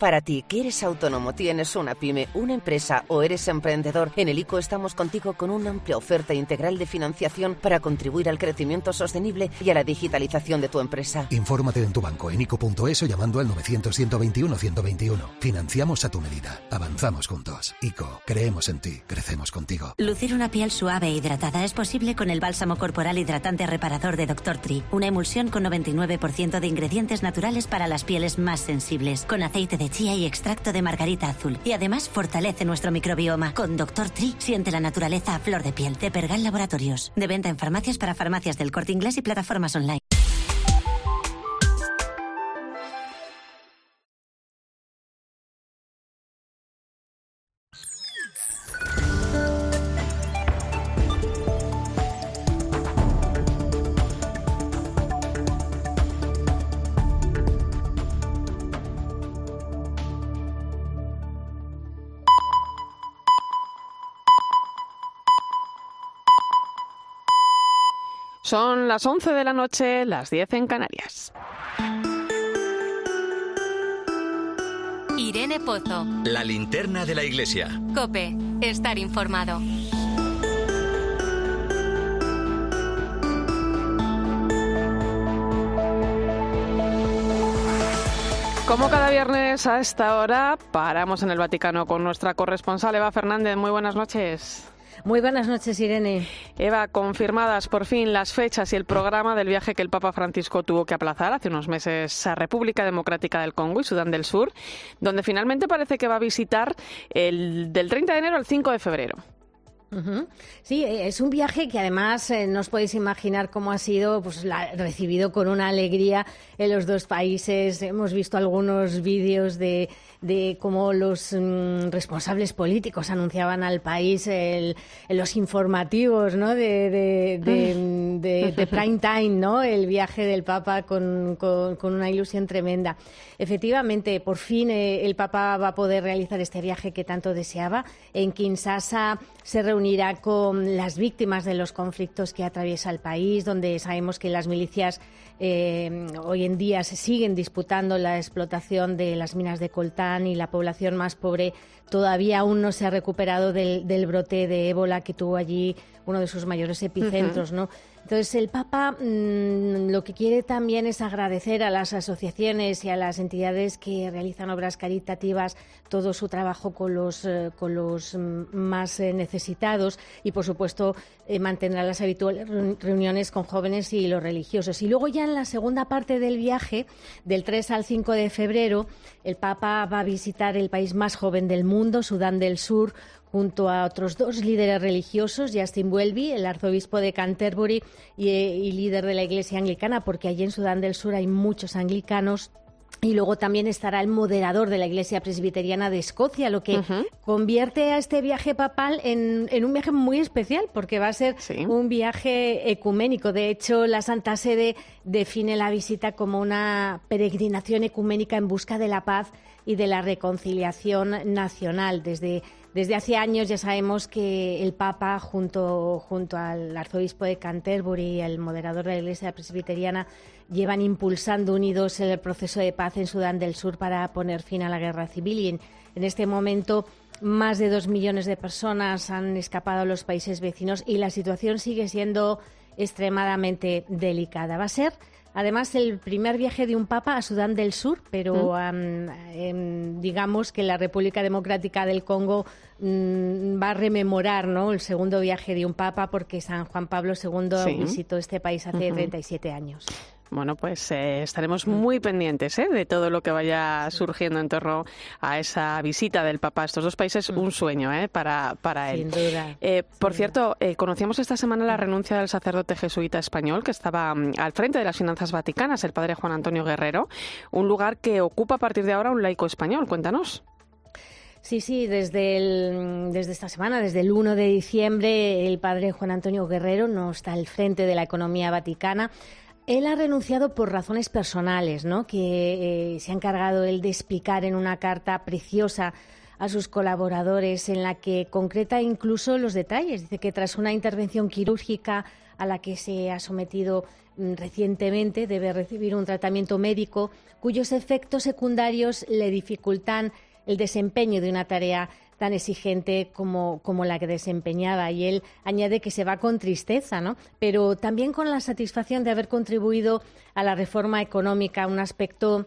Para ti, que eres autónomo, tienes una pyme, una empresa o eres emprendedor, en el ICO estamos contigo con una amplia oferta integral de financiación para contribuir al crecimiento sostenible y a la digitalización de tu empresa. Infórmate en tu banco en ICO.es o llamando al 900-121-121. Financiamos a tu medida. Avanzamos juntos. ICO, creemos en ti, crecemos contigo. Lucir una piel suave e hidratada es posible con el bálsamo corporal hidratante reparador de Dr. Tree, una emulsión con 99% de ingredientes naturales para las pieles más sensibles, con aceite de chía y extracto de margarita azul. Y además fortalece nuestro microbioma. Con Dr. Tree siente la naturaleza a flor de piel. De Pergal Laboratorios. De venta en farmacias para farmacias del corte inglés y plataformas online. Son las 11 de la noche, las 10 en Canarias. Irene Pozo. La linterna de la iglesia. Cope. Estar informado. Como cada viernes a esta hora, paramos en el Vaticano con nuestra corresponsal Eva Fernández. Muy buenas noches. Muy buenas noches, Irene. Eva, confirmadas por fin las fechas y el programa del viaje que el Papa Francisco tuvo que aplazar hace unos meses a República Democrática del Congo y Sudán del Sur, donde finalmente parece que va a visitar el, del 30 de enero al 5 de febrero. Sí, eh, es un viaje que además eh, no os podéis imaginar cómo ha sido pues, recibido con una alegría en los dos países. Hemos visto algunos vídeos de, de cómo los mm, responsables políticos anunciaban al país el, los informativos ¿no? <laughs> de, de, prime time, ¿no? el viaje del Papa con, con, una ilusión tremenda. Efectivamente, por fin eh, el Papa va a poder realizar este viaje que tanto deseaba. En Kinshasa se reunirá con las víctimas de los conflictos que atraviesa el país, donde sabemos que las milicias eh, hoy en día se siguen disputando la explotación de las minas de coltán y la población más pobre todavía aún no se ha recuperado del, brote de ébola que tuvo allí uno de sus mayores epicentros, ¿no? Entonces, el Papa mm, lo que quiere también es agradecer a las asociaciones y a las entidades que realizan obras caritativas todo su trabajo con los, eh, con los mm, más eh, necesitados y, por supuesto, eh, mantendrá las habituales reuniones con jóvenes y los religiosos. Y luego ya en la segunda parte del viaje, del 3 al 5 de febrero, el Papa va a visitar el país más joven del mundo, Sudán del Sur, junto a otros dos líderes religiosos, Justin Welby, el arzobispo de Canterbury y, líder de la Iglesia anglicana, porque allí en Sudán del Sur hay muchos anglicanos y luego también estará el moderador de la Iglesia Presbiteriana de Escocia, lo que convierte a este viaje papal en, un viaje muy especial, porque va a ser un viaje ecuménico. De hecho, la Santa Sede define la visita como una peregrinación ecuménica en busca de la paz y de la reconciliación nacional. Desde desde hace años ya sabemos que el Papa, junto, junto al arzobispo de Canterbury y el moderador de la Iglesia Presbiteriana, llevan impulsando unidos el proceso de paz en Sudán del Sur para poner fin a la guerra civil. Y en, en este momento más de dos millones de personas han escapado a los países vecinos y la situación sigue siendo extremadamente delicada. Va a ser Además, el primer viaje de un papa a Sudán del Sur, pero em, digamos que la República Democrática del Congo mm, va a rememorar ¿no? el segundo viaje de un papa porque San Juan Pablo II visitó este país hace 37 años. Bueno, pues eh, estaremos muy pendientes ¿eh? de todo lo que vaya surgiendo en torno a esa visita del Papa a estos dos países. Un sueño ¿eh? para, para él. Sin duda. Eh, por cierto, conocíamos esta semana la renuncia del sacerdote jesuita español que estaba mm, al frente de las finanzas vaticanas, el padre Juan Antonio Guerrero, un lugar que ocupa a partir de ahora un laico español. Cuéntanos. Sí, sí, desde, el, desde esta semana, desde el 1 de diciembre, el padre Juan Antonio Guerrero no está al frente de la economía vaticana. Él ha renunciado por razones personales, ¿no? Que eh, se ha encargado él de explicar en una carta preciosa a sus colaboradores, en la que concreta incluso los detalles. Dice que tras una intervención quirúrgica a la que se ha sometido mm, recientemente debe recibir un tratamiento médico cuyos efectos secundarios le dificultan el desempeño de una tarea tan exigente como, como, la que desempeñaba. Y él añade que se va con tristeza, ¿no? pero también con la satisfacción de haber contribuido a la reforma económica, un aspecto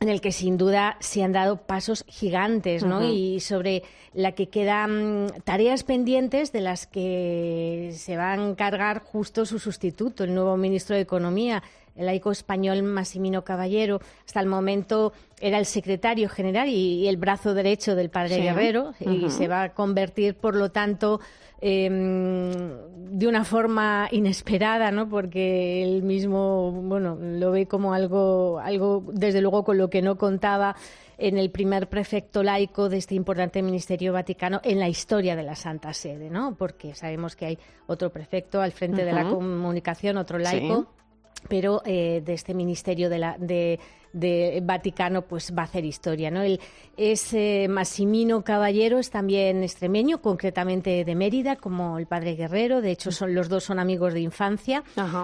en el que sin duda se han dado pasos gigantes, ¿no? Y sobre la que quedan tareas pendientes de las que se va a encargar justo su sustituto, el nuevo ministro de Economía, el laico español Massimino Caballero. Hasta el momento era el secretario general y, el brazo derecho del padre Guerrero y se va a convertir, por lo tanto, em, de una forma inesperada, ¿no? Porque él mismo, bueno, lo ve como algo, algo, desde luego, con lo que no contaba en el primer prefecto laico de este importante ministerio vaticano en la historia de la Santa Sede, ¿no? Porque sabemos que hay otro prefecto al frente de la comunicación, otro laico pero eh, de este ministerio de, la, de, Vaticano pues va a hacer historia. ¿no? El, es eh, Massimino Caballero, es también extremeño, concretamente de Mérida, como el padre Guerrero. De hecho, son, los dos son amigos de infancia.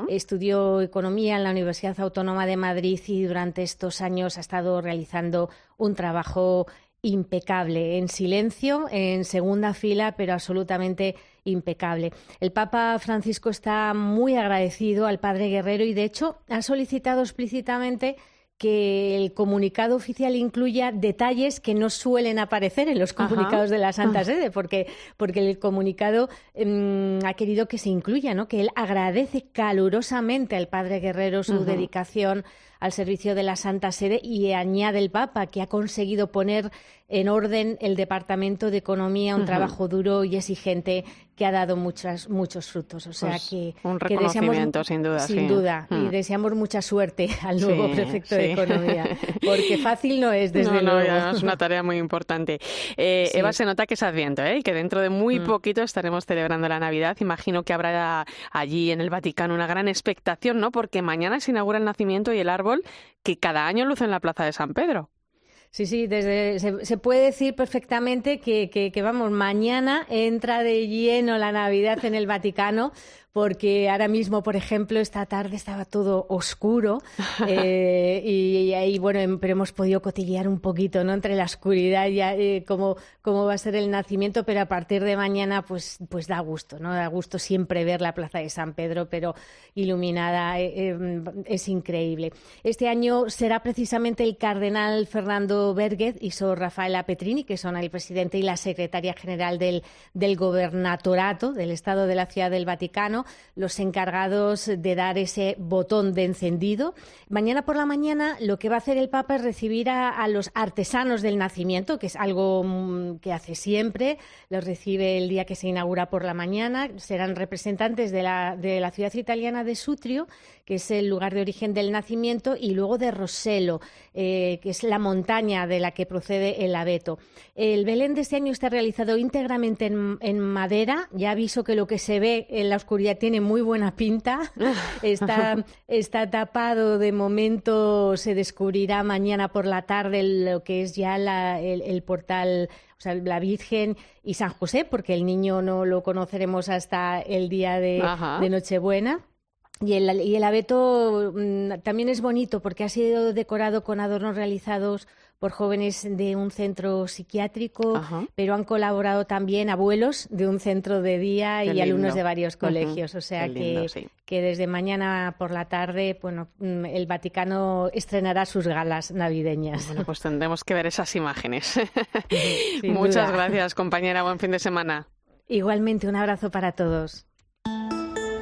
Estudió economía en la Universidad Autónoma de Madrid y durante estos años ha estado realizando un trabajo impecable, en silencio, en segunda fila, pero absolutamente impecable. El Papa Francisco está muy agradecido al Padre Guerrero y, de hecho, ha solicitado explícitamente que el comunicado oficial incluya detalles que no suelen aparecer en los comunicados de la Santa Sede, porque, porque el comunicado em, ha querido que se incluya, ¿no? que él agradece calurosamente al Padre Guerrero su dedicación al servicio de la Santa Sede y añade el Papa que ha conseguido poner en orden el Departamento de Economía, un trabajo duro y exigente que ha dado muchas, muchos frutos. O sea pues que, un reconocimiento, sin duda. Sin duda. Y mm. deseamos mucha suerte <laughs> al nuevo prefecto de Economía, porque <laughs> fácil no es, desde no, luego. es una tarea muy importante. Eh, Eva, se nota que es Adviento, ¿eh? y que dentro de muy mm. poquito estaremos celebrando la Navidad. Imagino que habrá allí en el Vaticano una gran expectación, ¿no? Porque mañana se inaugura el nacimiento y el árbol que cada año luce en la Plaza de San Pedro. Sí, sí, desde, se, puede decir perfectamente que, que, vamos, mañana entra de lleno la Navidad en el Vaticano, porque ahora mismo, por ejemplo, esta tarde estaba todo oscuro <laughs> eh, y, ahí, bueno, em, pero hemos podido cotillear un poquito, ¿no? Entre la oscuridad y eh, cómo, cómo va a ser el nacimiento, pero a partir de mañana, pues, pues da gusto, ¿no? Da gusto siempre ver la Plaza de San Pedro, pero iluminada, eh, em, es increíble. Este año será precisamente el cardenal Fernando Berguez y Sor Rafaela Petrini, que son el presidente y la secretaria general del, del gobernatorato del Estado de la Ciudad del Vaticano, los encargados de dar ese botón de encendido. Mañana por la mañana lo que va a hacer el Papa es recibir a, los artesanos del nacimiento, que es algo mm, que hace siempre. Los recibe el día que se inaugura por la mañana. Serán representantes de la, de la ciudad italiana de Sutrio, que es el lugar de origen del nacimiento, y luego de Rosello, eh, que es la montaña de la que procede el abeto. El Belén de este año está realizado íntegramente en, en madera. Ya aviso que lo que se ve en la oscuridad tiene muy buena pinta. <laughs> Está, está tapado, de momento se descubrirá mañana por la tarde lo que es ya el, portal o sea, la Virgen y San José, porque el niño no lo conoceremos hasta el día de, de Nochebuena. Y el, y el abeto mm, también es bonito porque ha sido decorado con adornos realizados por jóvenes de un centro psiquiátrico, pero han colaborado también abuelos de un centro de día y alumnos de varios colegios. O sea que, que desde mañana por la tarde, bueno, mm, el Vaticano estrenará sus galas navideñas. Bueno, pues tendremos que ver esas imágenes. <laughs> Muchas gracias, compañera. Buen fin de semana. Igualmente, un abrazo para todos.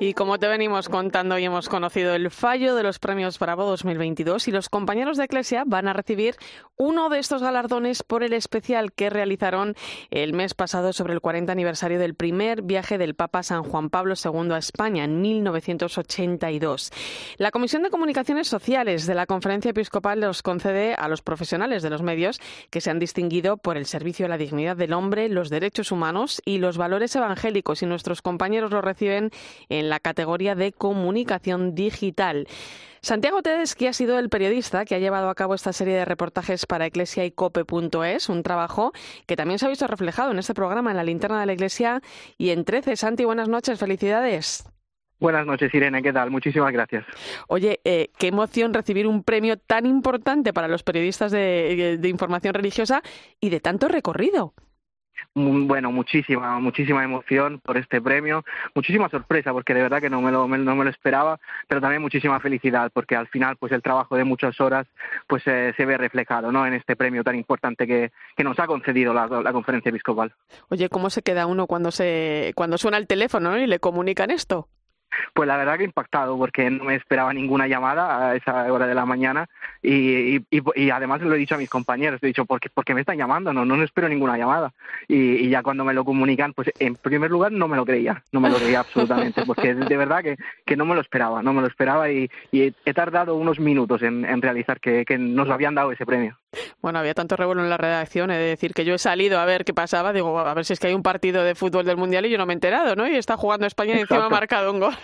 Y como te venimos contando, y hemos conocido el fallo de los premios Bravo 2022 y los compañeros de Eclesia van a recibir uno de estos galardones por el especial que realizaron el mes pasado sobre el 40 aniversario del primer viaje del Papa San Juan Pablo II a España en 1982. La Comisión de Comunicaciones Sociales de la Conferencia Episcopal los concede a los profesionales de los medios que se han distinguido por el servicio a la dignidad del hombre, los derechos humanos y los valores evangélicos y nuestros compañeros lo reciben en la categoría de comunicación digital. Santiago Tedeschi ha sido el periodista que ha llevado a cabo esta serie de reportajes para Iglesia y Cope.es, un trabajo que también se ha visto reflejado en este programa en la linterna de la Iglesia y en 13. Santi, buenas noches, felicidades. Buenas noches, Irene, ¿qué tal? Muchísimas gracias. Oye, eh, qué emoción recibir un premio tan importante para los periodistas de información religiosa y de tanto recorrido bueno, muchísima, muchísima emoción por este premio, muchísima sorpresa porque de verdad que no me lo, no me lo esperaba, pero también muchísima felicidad porque al final pues el trabajo de muchas horas pues eh, se ve reflejado ¿no? en este premio tan importante que, que nos ha concedido la, la, conferencia episcopal. Oye, ¿cómo se queda uno cuando, se, cuando suena el teléfono y le comunican esto? Pues la verdad que impactado, porque no me esperaba ninguna llamada a esa hora de la mañana y, y, y además lo he dicho a mis compañeros, he dicho, ¿por qué, me están llamando? No, no espero ninguna llamada. Y, ya cuando me lo comunican, pues en primer lugar no me lo creía, no me lo creía absolutamente, <laughs> porque de verdad que, que no me lo esperaba, no me lo esperaba y, he tardado unos minutos en, en realizar que, que nos habían dado ese premio. Bueno, había tanto revuelo en la redacción, he de decir que yo he salido a ver qué pasaba, digo, a ver si es que hay un partido de fútbol del Mundial y yo no me he enterado, ¿no? Y está jugando España y encima ha marcado un gol.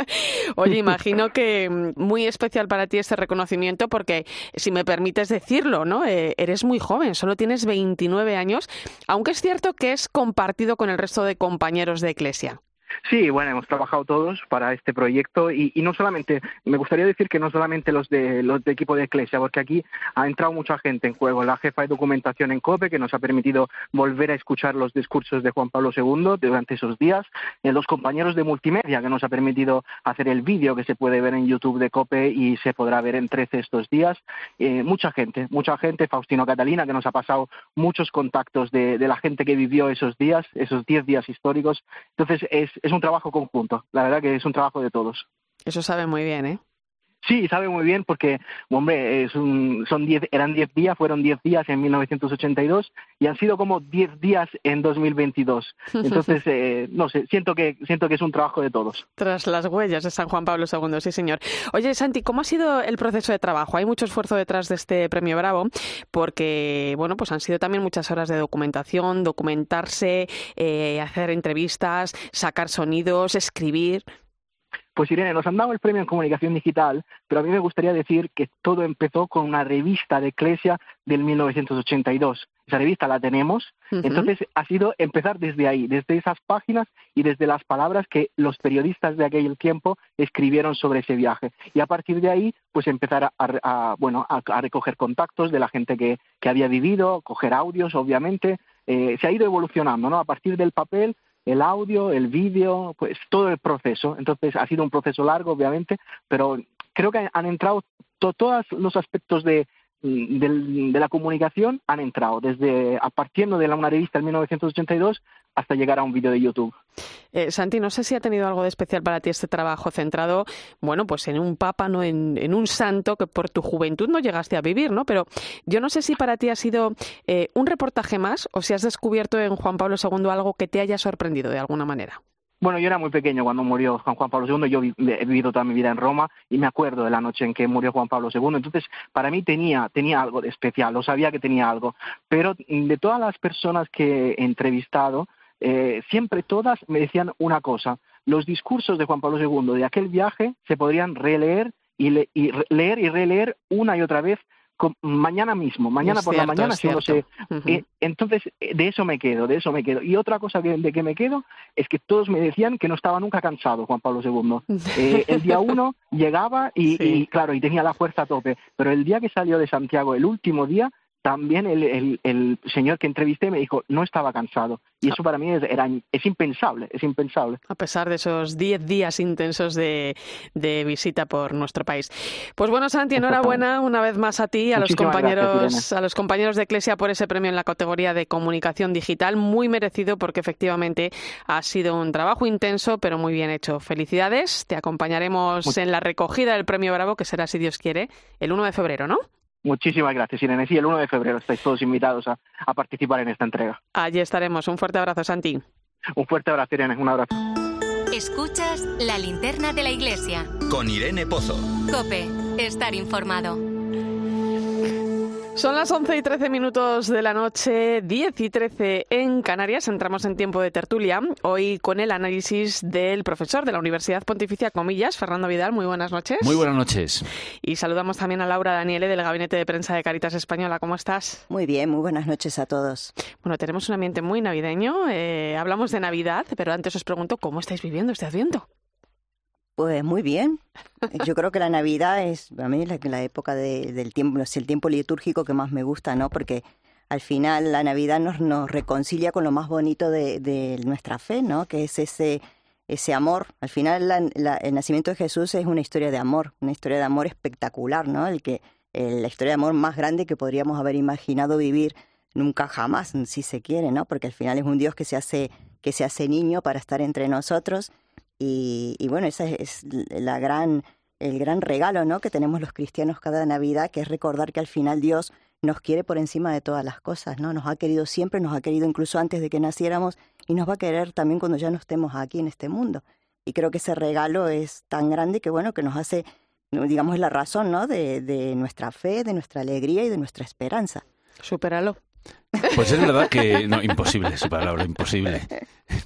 <laughs> Oye, imagino que mm, muy especial para ti este reconocimiento porque, si me permites decirlo, ¿no? Eh, eres muy joven, solo tienes 29 años, aunque es cierto que es compartido con el resto de compañeros de Iglesia. Sí, bueno, hemos trabajado todos para este proyecto y, no solamente, me gustaría decir que no solamente los de los de equipo de Eclesia, porque aquí ha entrado mucha gente en juego. La jefa de documentación en COPE, que nos ha permitido volver a escuchar los discursos de Juan Pablo II durante esos días. Los compañeros de multimedia, que nos ha permitido hacer el vídeo que se puede ver en YouTube de COPE y se podrá ver en 13 estos días. Eh, mucha gente, mucha gente. Faustino Catalina, que nos ha pasado muchos contactos de, de la gente que vivió esos días, esos 10 días históricos. Entonces, es es un trabajo conjunto. La verdad que es un trabajo de todos. Eso sabe muy bien, ¿eh? Sí, sabe muy bien porque, hombre, es un, son diez, eran 10 días, fueron 10 días en 1982 y han sido como 10 días en 2022. <laughs> Entonces, eh, no sé, siento que, siento que es un trabajo de todos. Tras las huellas de San Juan Pablo II, sí, señor. Oye, Santi, ¿cómo ha sido el proceso de trabajo? Hay mucho esfuerzo detrás de este premio Bravo porque, bueno, pues han sido también muchas horas de documentación, documentarse, eh, hacer entrevistas, sacar sonidos, escribir. Pues Irene, nos han dado el premio en comunicación digital, pero a mí me gustaría decir que todo empezó con una revista de Eclesia del 1982. Esa revista la tenemos, entonces ha sido empezar desde ahí, desde esas páginas y desde las palabras que los periodistas de aquel tiempo escribieron sobre ese viaje. Y a partir de ahí, pues empezar a, bueno, a, recoger contactos de la gente que, que había vivido, coger audios, obviamente. Eh, se ha ido evolucionando, ¿no? A partir del papel el audio, el vídeo, pues todo el proceso. Entonces ha sido un proceso largo, obviamente, pero creo que han entrado todos los aspectos de, de, la comunicación han entrado, desde a partiendo de la, una revista en 1982 hasta llegar a un vídeo de YouTube. Eh, Santi, no sé si ha tenido algo de especial para ti este trabajo centrado, bueno, pues en un papa, no en, un santo que por tu juventud no llegaste a vivir, ¿no? Pero yo no sé si para ti ha sido eh, un reportaje más o si has descubierto en Juan Pablo II algo que te haya sorprendido de alguna manera. Bueno, yo era muy pequeño cuando murió Juan, Juan Pablo II, yo he vivido toda mi vida en Roma y me acuerdo de la noche en que murió Juan Pablo II, entonces para mí tenía, tenía algo de especial, lo sabía que tenía algo, pero de todas las personas que he entrevistado, eh, siempre todas me decían una cosa, los discursos de Juan Pablo II de aquel viaje se podrían releer y, y leer y releer una y otra vez mañana mismo, mañana por la mañana, si no sé. Eh, entonces, eh, de eso me quedo, de eso me quedo. Y otra cosa que, de que me quedo es que todos me decían que no estaba nunca cansado Juan Pablo II. <laughs> Eh, el día uno llegaba y, claro, y tenía la fuerza a tope, pero el día que salió de Santiago, el último día, también el, el, señor que entrevisté me dijo no estaba cansado y eso para mí es, era, es impensable, es impensable. A pesar de esos 10 días intensos de, de, visita por nuestro país. Pues bueno, Santi, enhorabuena una vez más a ti, a los compañeros, a los compañeros de Eclesia por ese premio en la categoría de comunicación digital, muy merecido porque efectivamente ha sido un trabajo intenso, pero muy bien hecho. Felicidades, te acompañaremos en la recogida del premio Bravo, que será, si Dios quiere, el 1 de febrero, ¿no? Muchísimas gracias, Irene. Sí, el 1 de febrero estáis todos invitados a, a participar en esta entrega. Allí estaremos. Un fuerte abrazo, Santi. Un fuerte abrazo, Irene. Un abrazo. Escuchas la linterna de la iglesia. Con Irene Pozo. Cope, estar informado. Son las 11 y 13 minutos de la noche, 10 y 13 en Canarias. Entramos en tiempo de tertulia. Hoy con el análisis del profesor de la Universidad Pontificia Comillas, Fernando Vidal. Muy buenas noches. Muy buenas noches. Y saludamos también a Laura Daniele del Gabinete de Prensa de Caritas Española. ¿Cómo estás? Muy bien, muy buenas noches a todos. Bueno, tenemos un ambiente muy navideño. Eh, hablamos de Navidad, pero antes os pregunto cómo estáis viviendo este Adviento. Pues muy bien. Yo creo que la Navidad es, a mí, la, la época del tiempo, es el tiempo litúrgico que más me gusta, ¿no? Porque al final la Navidad nos, nos reconcilia con lo más bonito de, nuestra fe, ¿no? Que es ese, ese amor. Al final el nacimiento de Jesús es una historia de amor, una historia de amor espectacular, ¿no? El que, la historia de amor más grande que podríamos haber imaginado vivir nunca jamás, si se quiere, ¿no? Porque al final es un Dios que se hace, que se hace niño para estar entre nosotros y, bueno, ese es la gran, el gran regalo ¿no? que tenemos los cristianos cada Navidad, que es recordar que al final Dios nos quiere por encima de todas las cosas, ¿no? Nos ha querido siempre, nos ha querido incluso antes de que naciéramos y nos va a querer también cuando ya no estemos aquí en este mundo. Y creo que ese regalo es tan grande que bueno, que nos hace, digamos, la razón, ¿no? De, de nuestra fe, de nuestra alegría y de nuestra esperanza. Supéralo. Pues es verdad que, no, imposible, su palabra, imposible.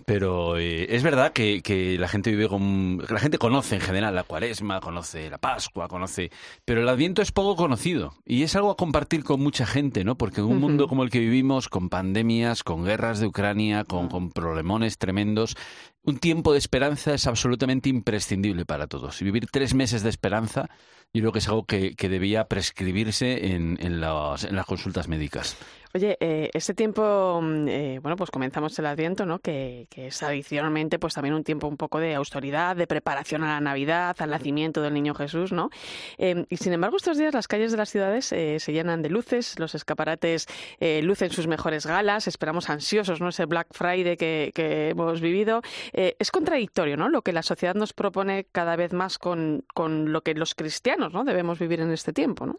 Pero eh, es verdad que, que, la gente vive con, la gente conoce en general la cuaresma, conoce la Pascua, conoce, pero el Adviento es poco conocido y es algo a compartir con mucha gente, ¿no? Porque en un mundo como el que vivimos, con pandemias, con guerras de Ucrania, con, con problemones tremendos, un tiempo de esperanza es absolutamente imprescindible para todos. Y vivir tres meses de esperanza, yo creo que es algo que, que debía prescribirse en, en, las, en las consultas médicas. Oye, eh, este tiempo, mm, eh, bueno, pues comenzamos el Adviento, ¿no? Que, es adicionalmente, pues también un tiempo un poco de austeridad, de preparación a la Navidad, al nacimiento del Niño Jesús, ¿no? Eh, y sin embargo, estos días las calles de las ciudades eh, se llenan de luces, los escaparates eh, lucen sus mejores galas, esperamos ansiosos, ¿no? Ese Black Friday que hemos vivido. Eh, es contradictorio, ¿no? Lo que la sociedad nos propone cada vez más con, con lo que los cristianos, ¿no? Debemos vivir en este tiempo, ¿no?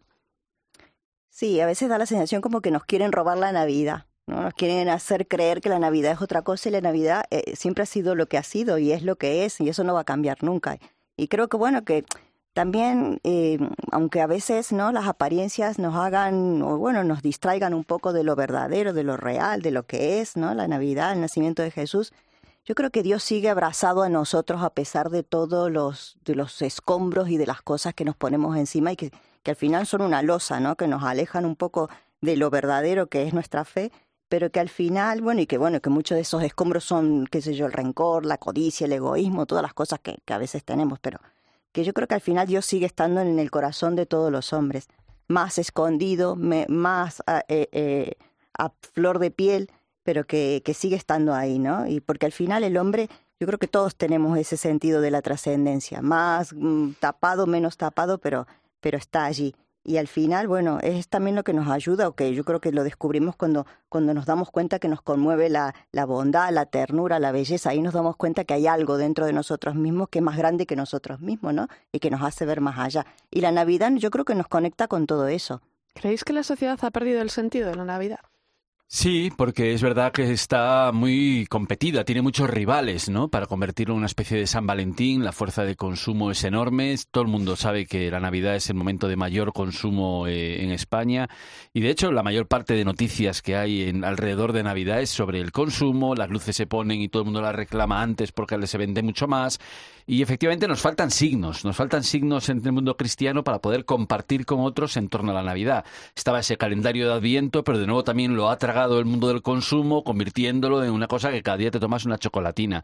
Sí, a veces da la sensación como que nos quieren robar la Navidad, ¿no? Nos quieren hacer creer que la Navidad es otra cosa y la Navidad eh, siempre ha sido lo que ha sido y es lo que es y eso no va a cambiar nunca. Y creo que bueno que también, eh, aunque a veces no las apariencias nos hagan o bueno nos distraigan un poco de lo verdadero, de lo real, de lo que es, no la Navidad, el nacimiento de Jesús, yo creo que Dios sigue abrazado a nosotros a pesar de todos los de los escombros y de las cosas que nos ponemos encima y que que al final son una losa, ¿no? Que nos alejan un poco de lo verdadero que es nuestra fe, pero que al final, bueno, y que bueno, que muchos de esos escombros son, qué sé yo, el rencor, la codicia, el egoísmo, todas las cosas que, que a veces tenemos, pero que yo creo que al final Dios sigue estando en el corazón de todos los hombres, más escondido, más eh, eh, a flor de piel, pero que, sigue estando ahí, ¿no? Y porque al final el hombre, yo creo que todos tenemos ese sentido de la trascendencia, más mm, tapado, menos tapado, pero pero está allí. Y al final, bueno, es también lo que nos ayuda, o que yo creo que lo descubrimos cuando, cuando nos damos cuenta que nos conmueve la, la bondad, la ternura, la belleza. Ahí nos damos cuenta que hay algo dentro de nosotros mismos que es más grande que nosotros mismos, ¿no? Y que nos hace ver más allá. Y la Navidad yo creo que nos conecta con todo eso. ¿Creéis que la sociedad ha perdido el sentido de la Navidad? Sí, porque es verdad que está muy competida, tiene muchos rivales, ¿no? Para convertirlo en una especie de San Valentín, la fuerza de consumo es enorme, todo el mundo sabe que la Navidad es el momento de mayor consumo eh, en España y de hecho la mayor parte de noticias que hay en, alrededor de Navidad es sobre el consumo, las luces se ponen y todo el mundo las reclama antes porque se vende mucho más y efectivamente nos faltan signos, nos faltan signos en el mundo cristiano para poder compartir con otros en torno a la Navidad. Estaba ese calendario de Adviento, pero de nuevo también lo ha tragado el mundo del consumo, convirtiéndolo en una cosa que cada día te tomas una chocolatina.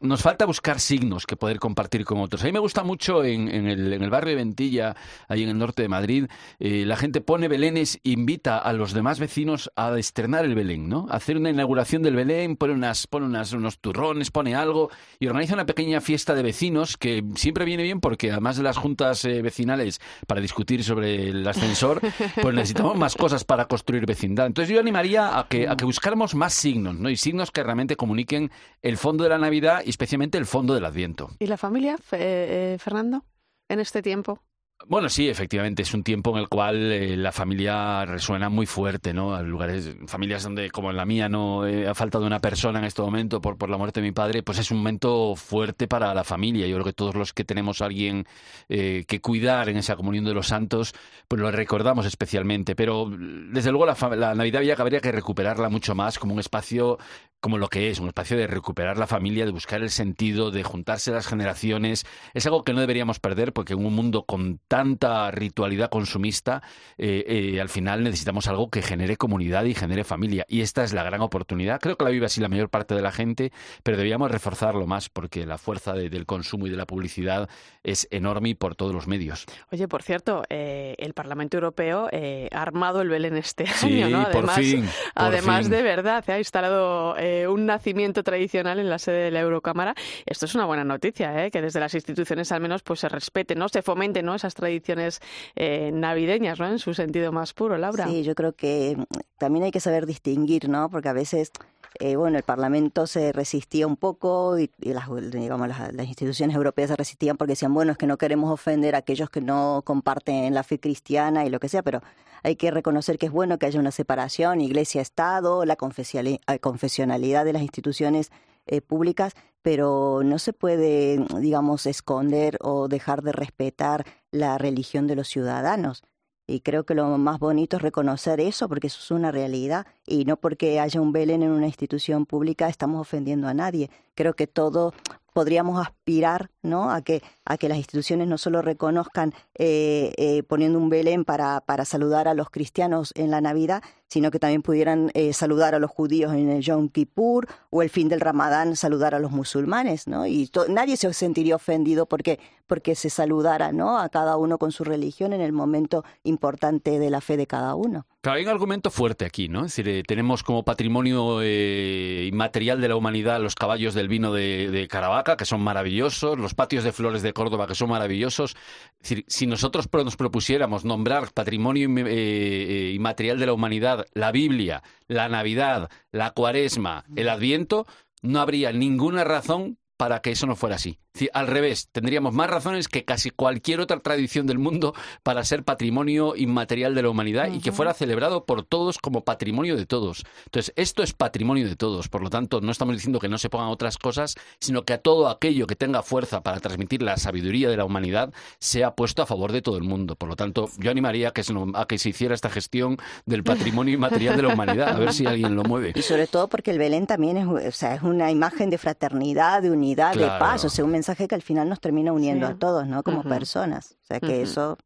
Nos falta buscar signos que poder compartir con otros. A mí me gusta mucho en, el, en el, barrio de Ventilla, ahí en el norte de Madrid, eh, la gente pone belenes, invita a los demás vecinos a estrenar el Belén, ¿no? Hacer una inauguración del Belén, pone, unas, pone unas, unos turrones, pone algo y organiza una pequeña fiesta de vecinos que siempre viene bien porque además de las juntas eh, vecinales para discutir sobre el ascensor, pues necesitamos más cosas para construir vecindad. Entonces yo animaría a que, a que buscáramos más signos, ¿no? Y signos que realmente comuniquen el fondo de la Navidad y especialmente el fondo del Adviento. ¿Y la familia, eh, Fernando, en este tiempo? Bueno, sí, efectivamente, es un tiempo en el cual eh, la familia resuena muy fuerte, ¿no? Lugares, familias donde, como en la mía, no eh, ha faltado una persona en este momento por, por la muerte de mi padre, pues es un momento fuerte para la familia. Yo creo que todos los que tenemos a alguien eh, que cuidar en esa comunión de los santos, pues lo recordamos especialmente. Pero, desde luego, la, la Navidad ya habría que recuperarla mucho más como un espacio como lo que es, un espacio de recuperar la familia, de buscar el sentido, de juntarse las generaciones. Es algo que no deberíamos perder porque en un mundo con tanta ritualidad consumista, eh, eh, al final necesitamos algo que genere comunidad y genere familia. Y esta es la gran oportunidad. Creo que la vive así la mayor parte de la gente, pero deberíamos reforzarlo más porque la fuerza del consumo y de la publicidad es enorme por todos los medios. Oye, por cierto, eh, el Parlamento Europeo ha armado el Belén este año, ¿no? Además, por fin, además fin. de verdad, se ha instalado un nacimiento tradicional en la sede de la Eurocámara. Esto es una buena noticia, que desde las instituciones al menos pues se respeten, ¿no? se fomenten ¿no? esas tradiciones eh, navideñas ¿no? en su sentido más puro, Laura. Sí, yo creo que mm, también hay que saber distinguir, ¿no? porque a veces eh, bueno, el Parlamento se resistía un poco y, las, digamos, las, instituciones europeas se resistían porque decían, bueno, es que no queremos ofender a aquellos que no comparten la fe cristiana y lo que sea, pero hay que reconocer que es bueno que haya una separación, iglesia-estado, la confesionalidad de las instituciones eh, públicas, pero no se puede, digamos, esconder o dejar de respetar la religión de los ciudadanos. Y creo que lo más bonito es reconocer eso, porque eso es una realidad. Y no porque haya un Belén en una institución pública estamos ofendiendo a nadie. Creo que todo podríamos aspirar ¿no? a, que, a que las instituciones no solo reconozcan eh, eh, poniendo un Belén para, para saludar a los cristianos en la Navidad, sino que también pudieran eh, saludar a los judíos en el Yom Kippur o el fin del Ramadán saludar a los musulmanes, ¿no? Y nadie se sentiría ofendido porque porque se saludara, ¿no? A cada uno con su religión en el momento importante de la fe de cada uno. Claro, hay un argumento fuerte aquí, ¿no? Es decir, eh, tenemos como patrimonio eh, inmaterial de la humanidad los caballos del vino de, de, Caravaca, que son maravillosos, los patios de flores de Córdoba, que son maravillosos. Es decir, si nosotros nos propusiéramos nombrar patrimonio eh, inmaterial de la humanidad, la Biblia, la Navidad, la Cuaresma, el Adviento, no habría ninguna razón para que eso no fuera así. Al revés, tendríamos más razones que casi cualquier otra tradición del mundo para ser patrimonio inmaterial de la humanidad uh -huh. y que fuera celebrado por todos como patrimonio de todos. Entonces, esto es patrimonio de todos. Por lo tanto, no estamos diciendo que no se pongan otras cosas, sino que a todo aquello que tenga fuerza para transmitir la sabiduría de la humanidad sea puesto a favor de todo el mundo. Por lo tanto, yo animaría a que se, a que se hiciera esta gestión del patrimonio inmaterial de la humanidad, a ver si alguien lo mueve. Y sobre todo porque el Belén también es, o sea, es una imagen de fraternidad, de unidad, claro. de paz, o sea, un mensaje que al final nos termina uniendo sí. a todos, ¿no? Como uh -huh. personas. O sea que uh -huh. eso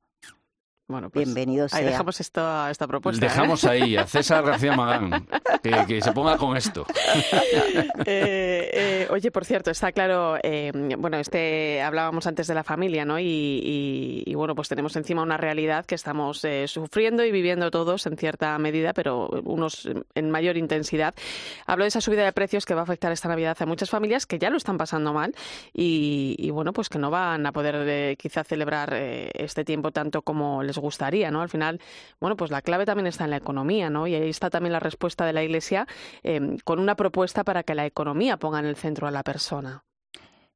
bueno, pues Bienvenido sea. Ahí dejamos esta, esta propuesta. Dejamos ¿eh? ahí a César García Magán, que, que se ponga con esto. <laughs> eh, eh, oye, por cierto, está claro, eh, bueno, este hablábamos antes de la familia, ¿no? Y, y, y bueno, pues tenemos encima una realidad que estamos eh, sufriendo y viviendo todos en cierta medida, pero unos en mayor intensidad. Hablo de esa subida de precios que va a afectar esta Navidad a muchas familias que ya lo están pasando mal y, y bueno, pues que no van a poder eh, quizá celebrar eh, este tiempo tanto como les gustaría, ¿no? Al final, bueno, pues la clave también está en la economía, ¿no? Y ahí está también la respuesta de la Iglesia eh, con una propuesta para que la economía ponga en el centro a la persona.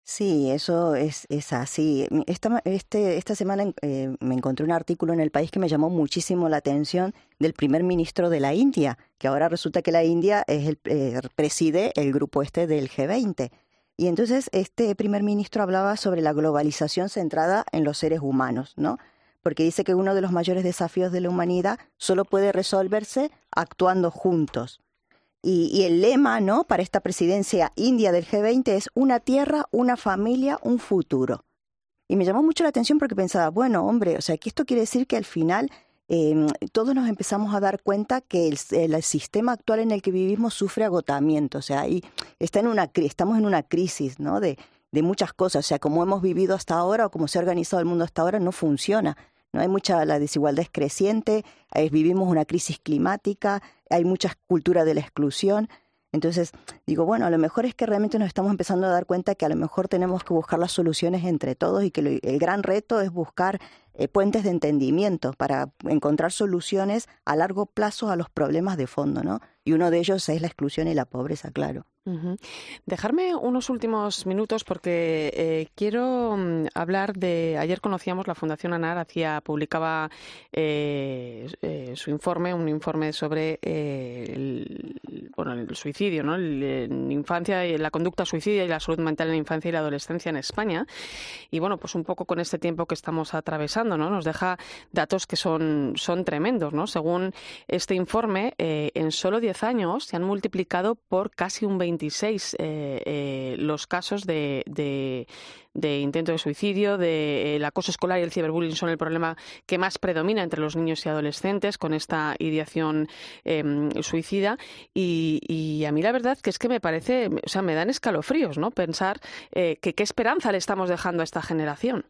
Sí, eso es, es así. Esta, este, esta semana eh, me encontré un artículo en el país que me llamó muchísimo la atención del primer ministro de la India, que ahora resulta que la India es el, eh, preside el grupo este del G20. Y entonces este primer ministro hablaba sobre la globalización centrada en los seres humanos, ¿no? Porque dice que uno de los mayores desafíos de la humanidad solo puede resolverse actuando juntos. Y, y, el lema, ¿no? Para esta presidencia india del G20 es una tierra, una familia, un futuro. Y me llamó mucho la atención porque pensaba, bueno, hombre, o sea, que esto quiere decir que al final eh, todos nos empezamos a dar cuenta que el, sistema actual en el que vivimos sufre agotamiento, o sea, y está en una, estamos en una crisis, ¿no? De, de muchas cosas, o sea, como hemos vivido hasta ahora o como se ha organizado el mundo hasta ahora, no funciona. No hay mucha, la desigualdad es creciente, eh, vivimos una crisis climática, hay mucha cultura de la exclusión. Entonces, digo, bueno, a lo mejor es que realmente nos estamos empezando a dar cuenta que a lo mejor tenemos que buscar las soluciones entre todos y que el gran reto es buscar eh, puentes de entendimiento para encontrar soluciones a largo plazo a los problemas de fondo, ¿no? Y uno de ellos es la exclusión y la pobreza, claro. Dejarme unos últimos minutos porque eh, quiero mm, hablar de. Ayer conocíamos la Fundación ANAR, hacía, publicaba eh, eh, su informe, un informe sobre el, bueno, el suicidio, ¿no? en infancia y la conducta suicida y la salud mental en la infancia y la adolescencia en España. Y bueno, pues un poco con este tiempo que estamos atravesando, ¿no? Nos deja datos que son, son tremendos, ¿no? Según este informe, en solo 10 años se han multiplicado por casi un 20 26 eh, eh, los casos de, de, intento de suicidio, de el acoso escolar y el ciberbullying son el problema que más predomina entre los niños y adolescentes con esta ideación em, suicida. Y, a mí la verdad que es que me parece, o sea, me dan escalofríos, ¿no? Pensar eh, que qué esperanza le estamos dejando a esta generación.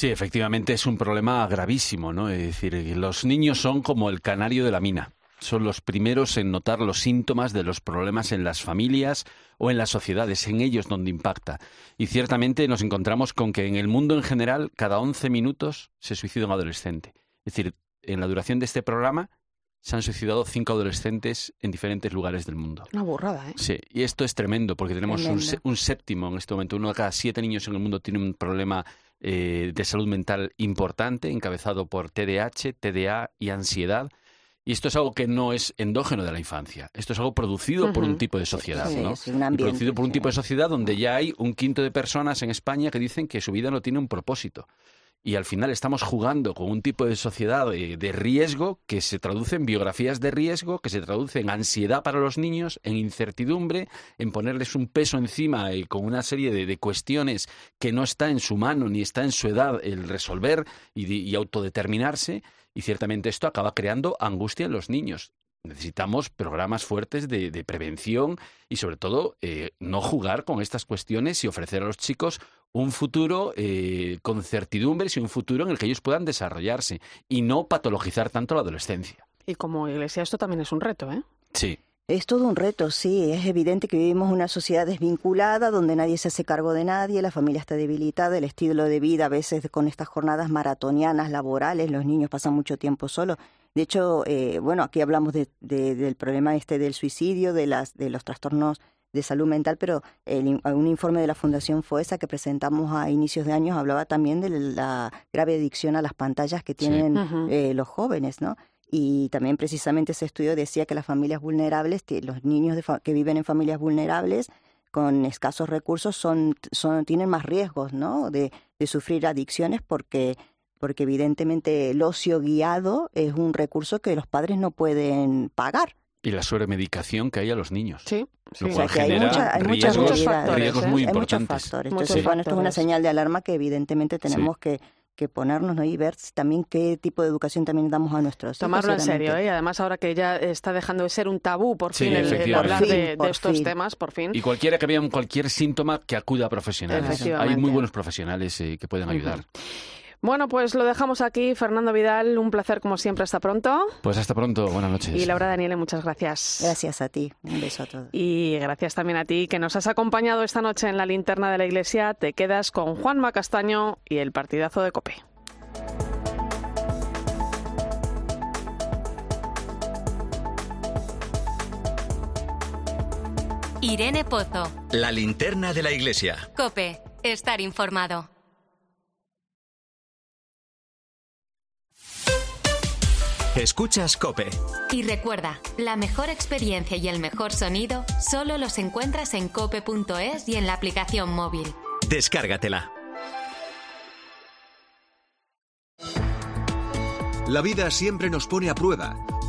Sí, efectivamente es un problema gravísimo, ¿no? Es decir, los niños son como el canario de la mina son los primeros en notar los síntomas de los problemas en las familias o en las sociedades, en ellos donde impacta. Y ciertamente nos encontramos con que en el mundo en general, cada 11 minutos se suicida un adolescente. Es decir, en la duración de este programa se han suicidado cinco adolescentes en diferentes lugares del mundo. Una burrada, ¿eh? Sí, y esto es tremendo porque tenemos un, séptimo en este momento. Uno de cada siete niños en el mundo tiene un problema eh, de salud mental importante, encabezado por TDAH, TDA y ansiedad y esto es algo que no es endógeno de la infancia. Esto es algo producido por un tipo de sociedad, ¿no? producido por un tipo de sociedad donde ya hay un quinto de personas en España que dicen que su vida no tiene un propósito. Y al final estamos jugando con un tipo de sociedad de, riesgo que se traduce en biografías de riesgo, que se traduce en ansiedad para los niños, en incertidumbre, en ponerles un peso encima y con una serie de, cuestiones que no está en su mano ni está en su edad el resolver y autodeterminarse y ciertamente esto acaba creando angustia en los niños. Necesitamos programas fuertes de, prevención y sobre todo eh, no jugar con estas cuestiones y ofrecer a los chicos un futuro eh, con certidumbres y un futuro en el que ellos puedan desarrollarse y no patologizar tanto la adolescencia. Y como iglesia esto también es un reto, ¿eh? Sí. Es todo un reto, sí. Es evidente que vivimos una sociedad desvinculada, donde nadie se hace cargo de nadie, la familia está debilitada, el estilo de vida a veces con estas jornadas maratonianas laborales, los niños pasan mucho tiempo solos. De hecho, eh, bueno, aquí hablamos de, del problema este del suicidio, de, las, de los trastornos de salud mental, pero un informe de la Fundación FOESA que presentamos a inicios de años hablaba también de la grave adicción a las pantallas que tienen eh, los jóvenes, ¿no? Y también precisamente ese estudio decía que las familias vulnerables, los niños que viven en familias vulnerables con escasos recursos son, son tienen más riesgos ¿no? de, de sufrir adicciones porque porque evidentemente el ocio guiado es un recurso que los padres no pueden pagar. Y la sobremedicación que hay a los niños. Sí, Lo cual genera hay, riesgos, factores, muy hay importantes. Muchos factores. Entonces, bueno, esto es una señal de alarma que evidentemente tenemos que que ponernos ¿no? y ver también qué tipo de educación también damos a nuestros Tomarlo en serio, ¿eh? además ahora que ya está dejando de ser un tabú por fin el, hablar de, estos temas, por fin. Y cualquiera que vea cualquier síntoma que acuda a profesionales. Hay muy buenos profesionales eh, que pueden ayudar. Bueno, pues lo dejamos aquí. Fernando Vidal, un placer como siempre. Hasta pronto. Pues hasta pronto. Buenas noches. Y Laura Daniele, muchas gracias. Gracias a ti. Un beso a todos. Y gracias también a ti que nos has acompañado esta noche en la linterna de la iglesia. Te quedas con Juanma Castaño y el partidazo de Cope. Irene Pozo. La linterna de la iglesia. Cope, estar informado. Escuchas Cope. Y recuerda, la mejor experiencia y el mejor sonido solo los encuentras en cope.es y en la aplicación móvil. Descárgatela. La vida siempre nos pone a prueba.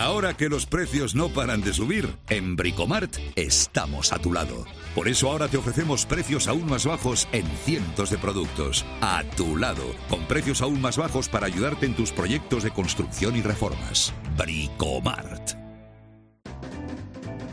Ahora que los precios no paran de subir, en Bricomart estamos a tu lado. Por eso ahora te ofrecemos precios aún más bajos en cientos de productos. A tu lado, con precios aún más bajos para ayudarte en tus proyectos de construcción y reformas. Bricomart.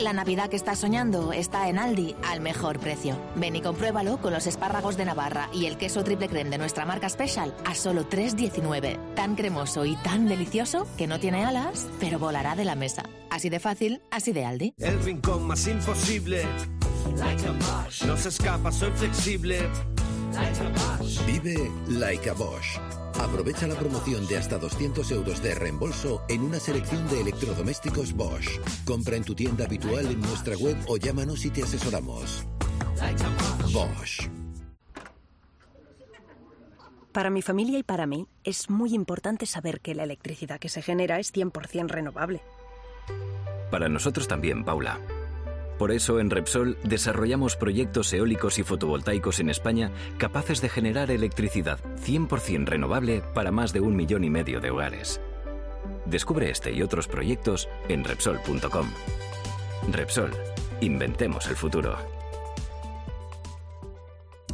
La Navidad que estás soñando está en Aldi al mejor precio. Ven y compruébalo con los espárragos de Navarra y el queso triple creme de nuestra marca Special a solo 3,19. Tan cremoso y tan delicioso que no tiene alas, pero volará de la mesa. Así de fácil, así de Aldi. El rincón más imposible. Soy flexible. Vive like a Bosch. Aprovecha la promoción de hasta 200 euros de reembolso en una selección de electrodomésticos Bosch. Compra en tu tienda habitual en nuestra web o llámanos y te asesoramos. Bosch. Para mi familia y para mí es muy importante saber que la electricidad que se genera es 100% renovable. Para nosotros también, Paula. Por eso en Repsol desarrollamos proyectos eólicos y fotovoltaicos en España capaces de generar electricidad 100% renovable para más de un millón y medio de hogares. Descubre este y otros proyectos en Repsol.com. Repsol, inventemos el futuro.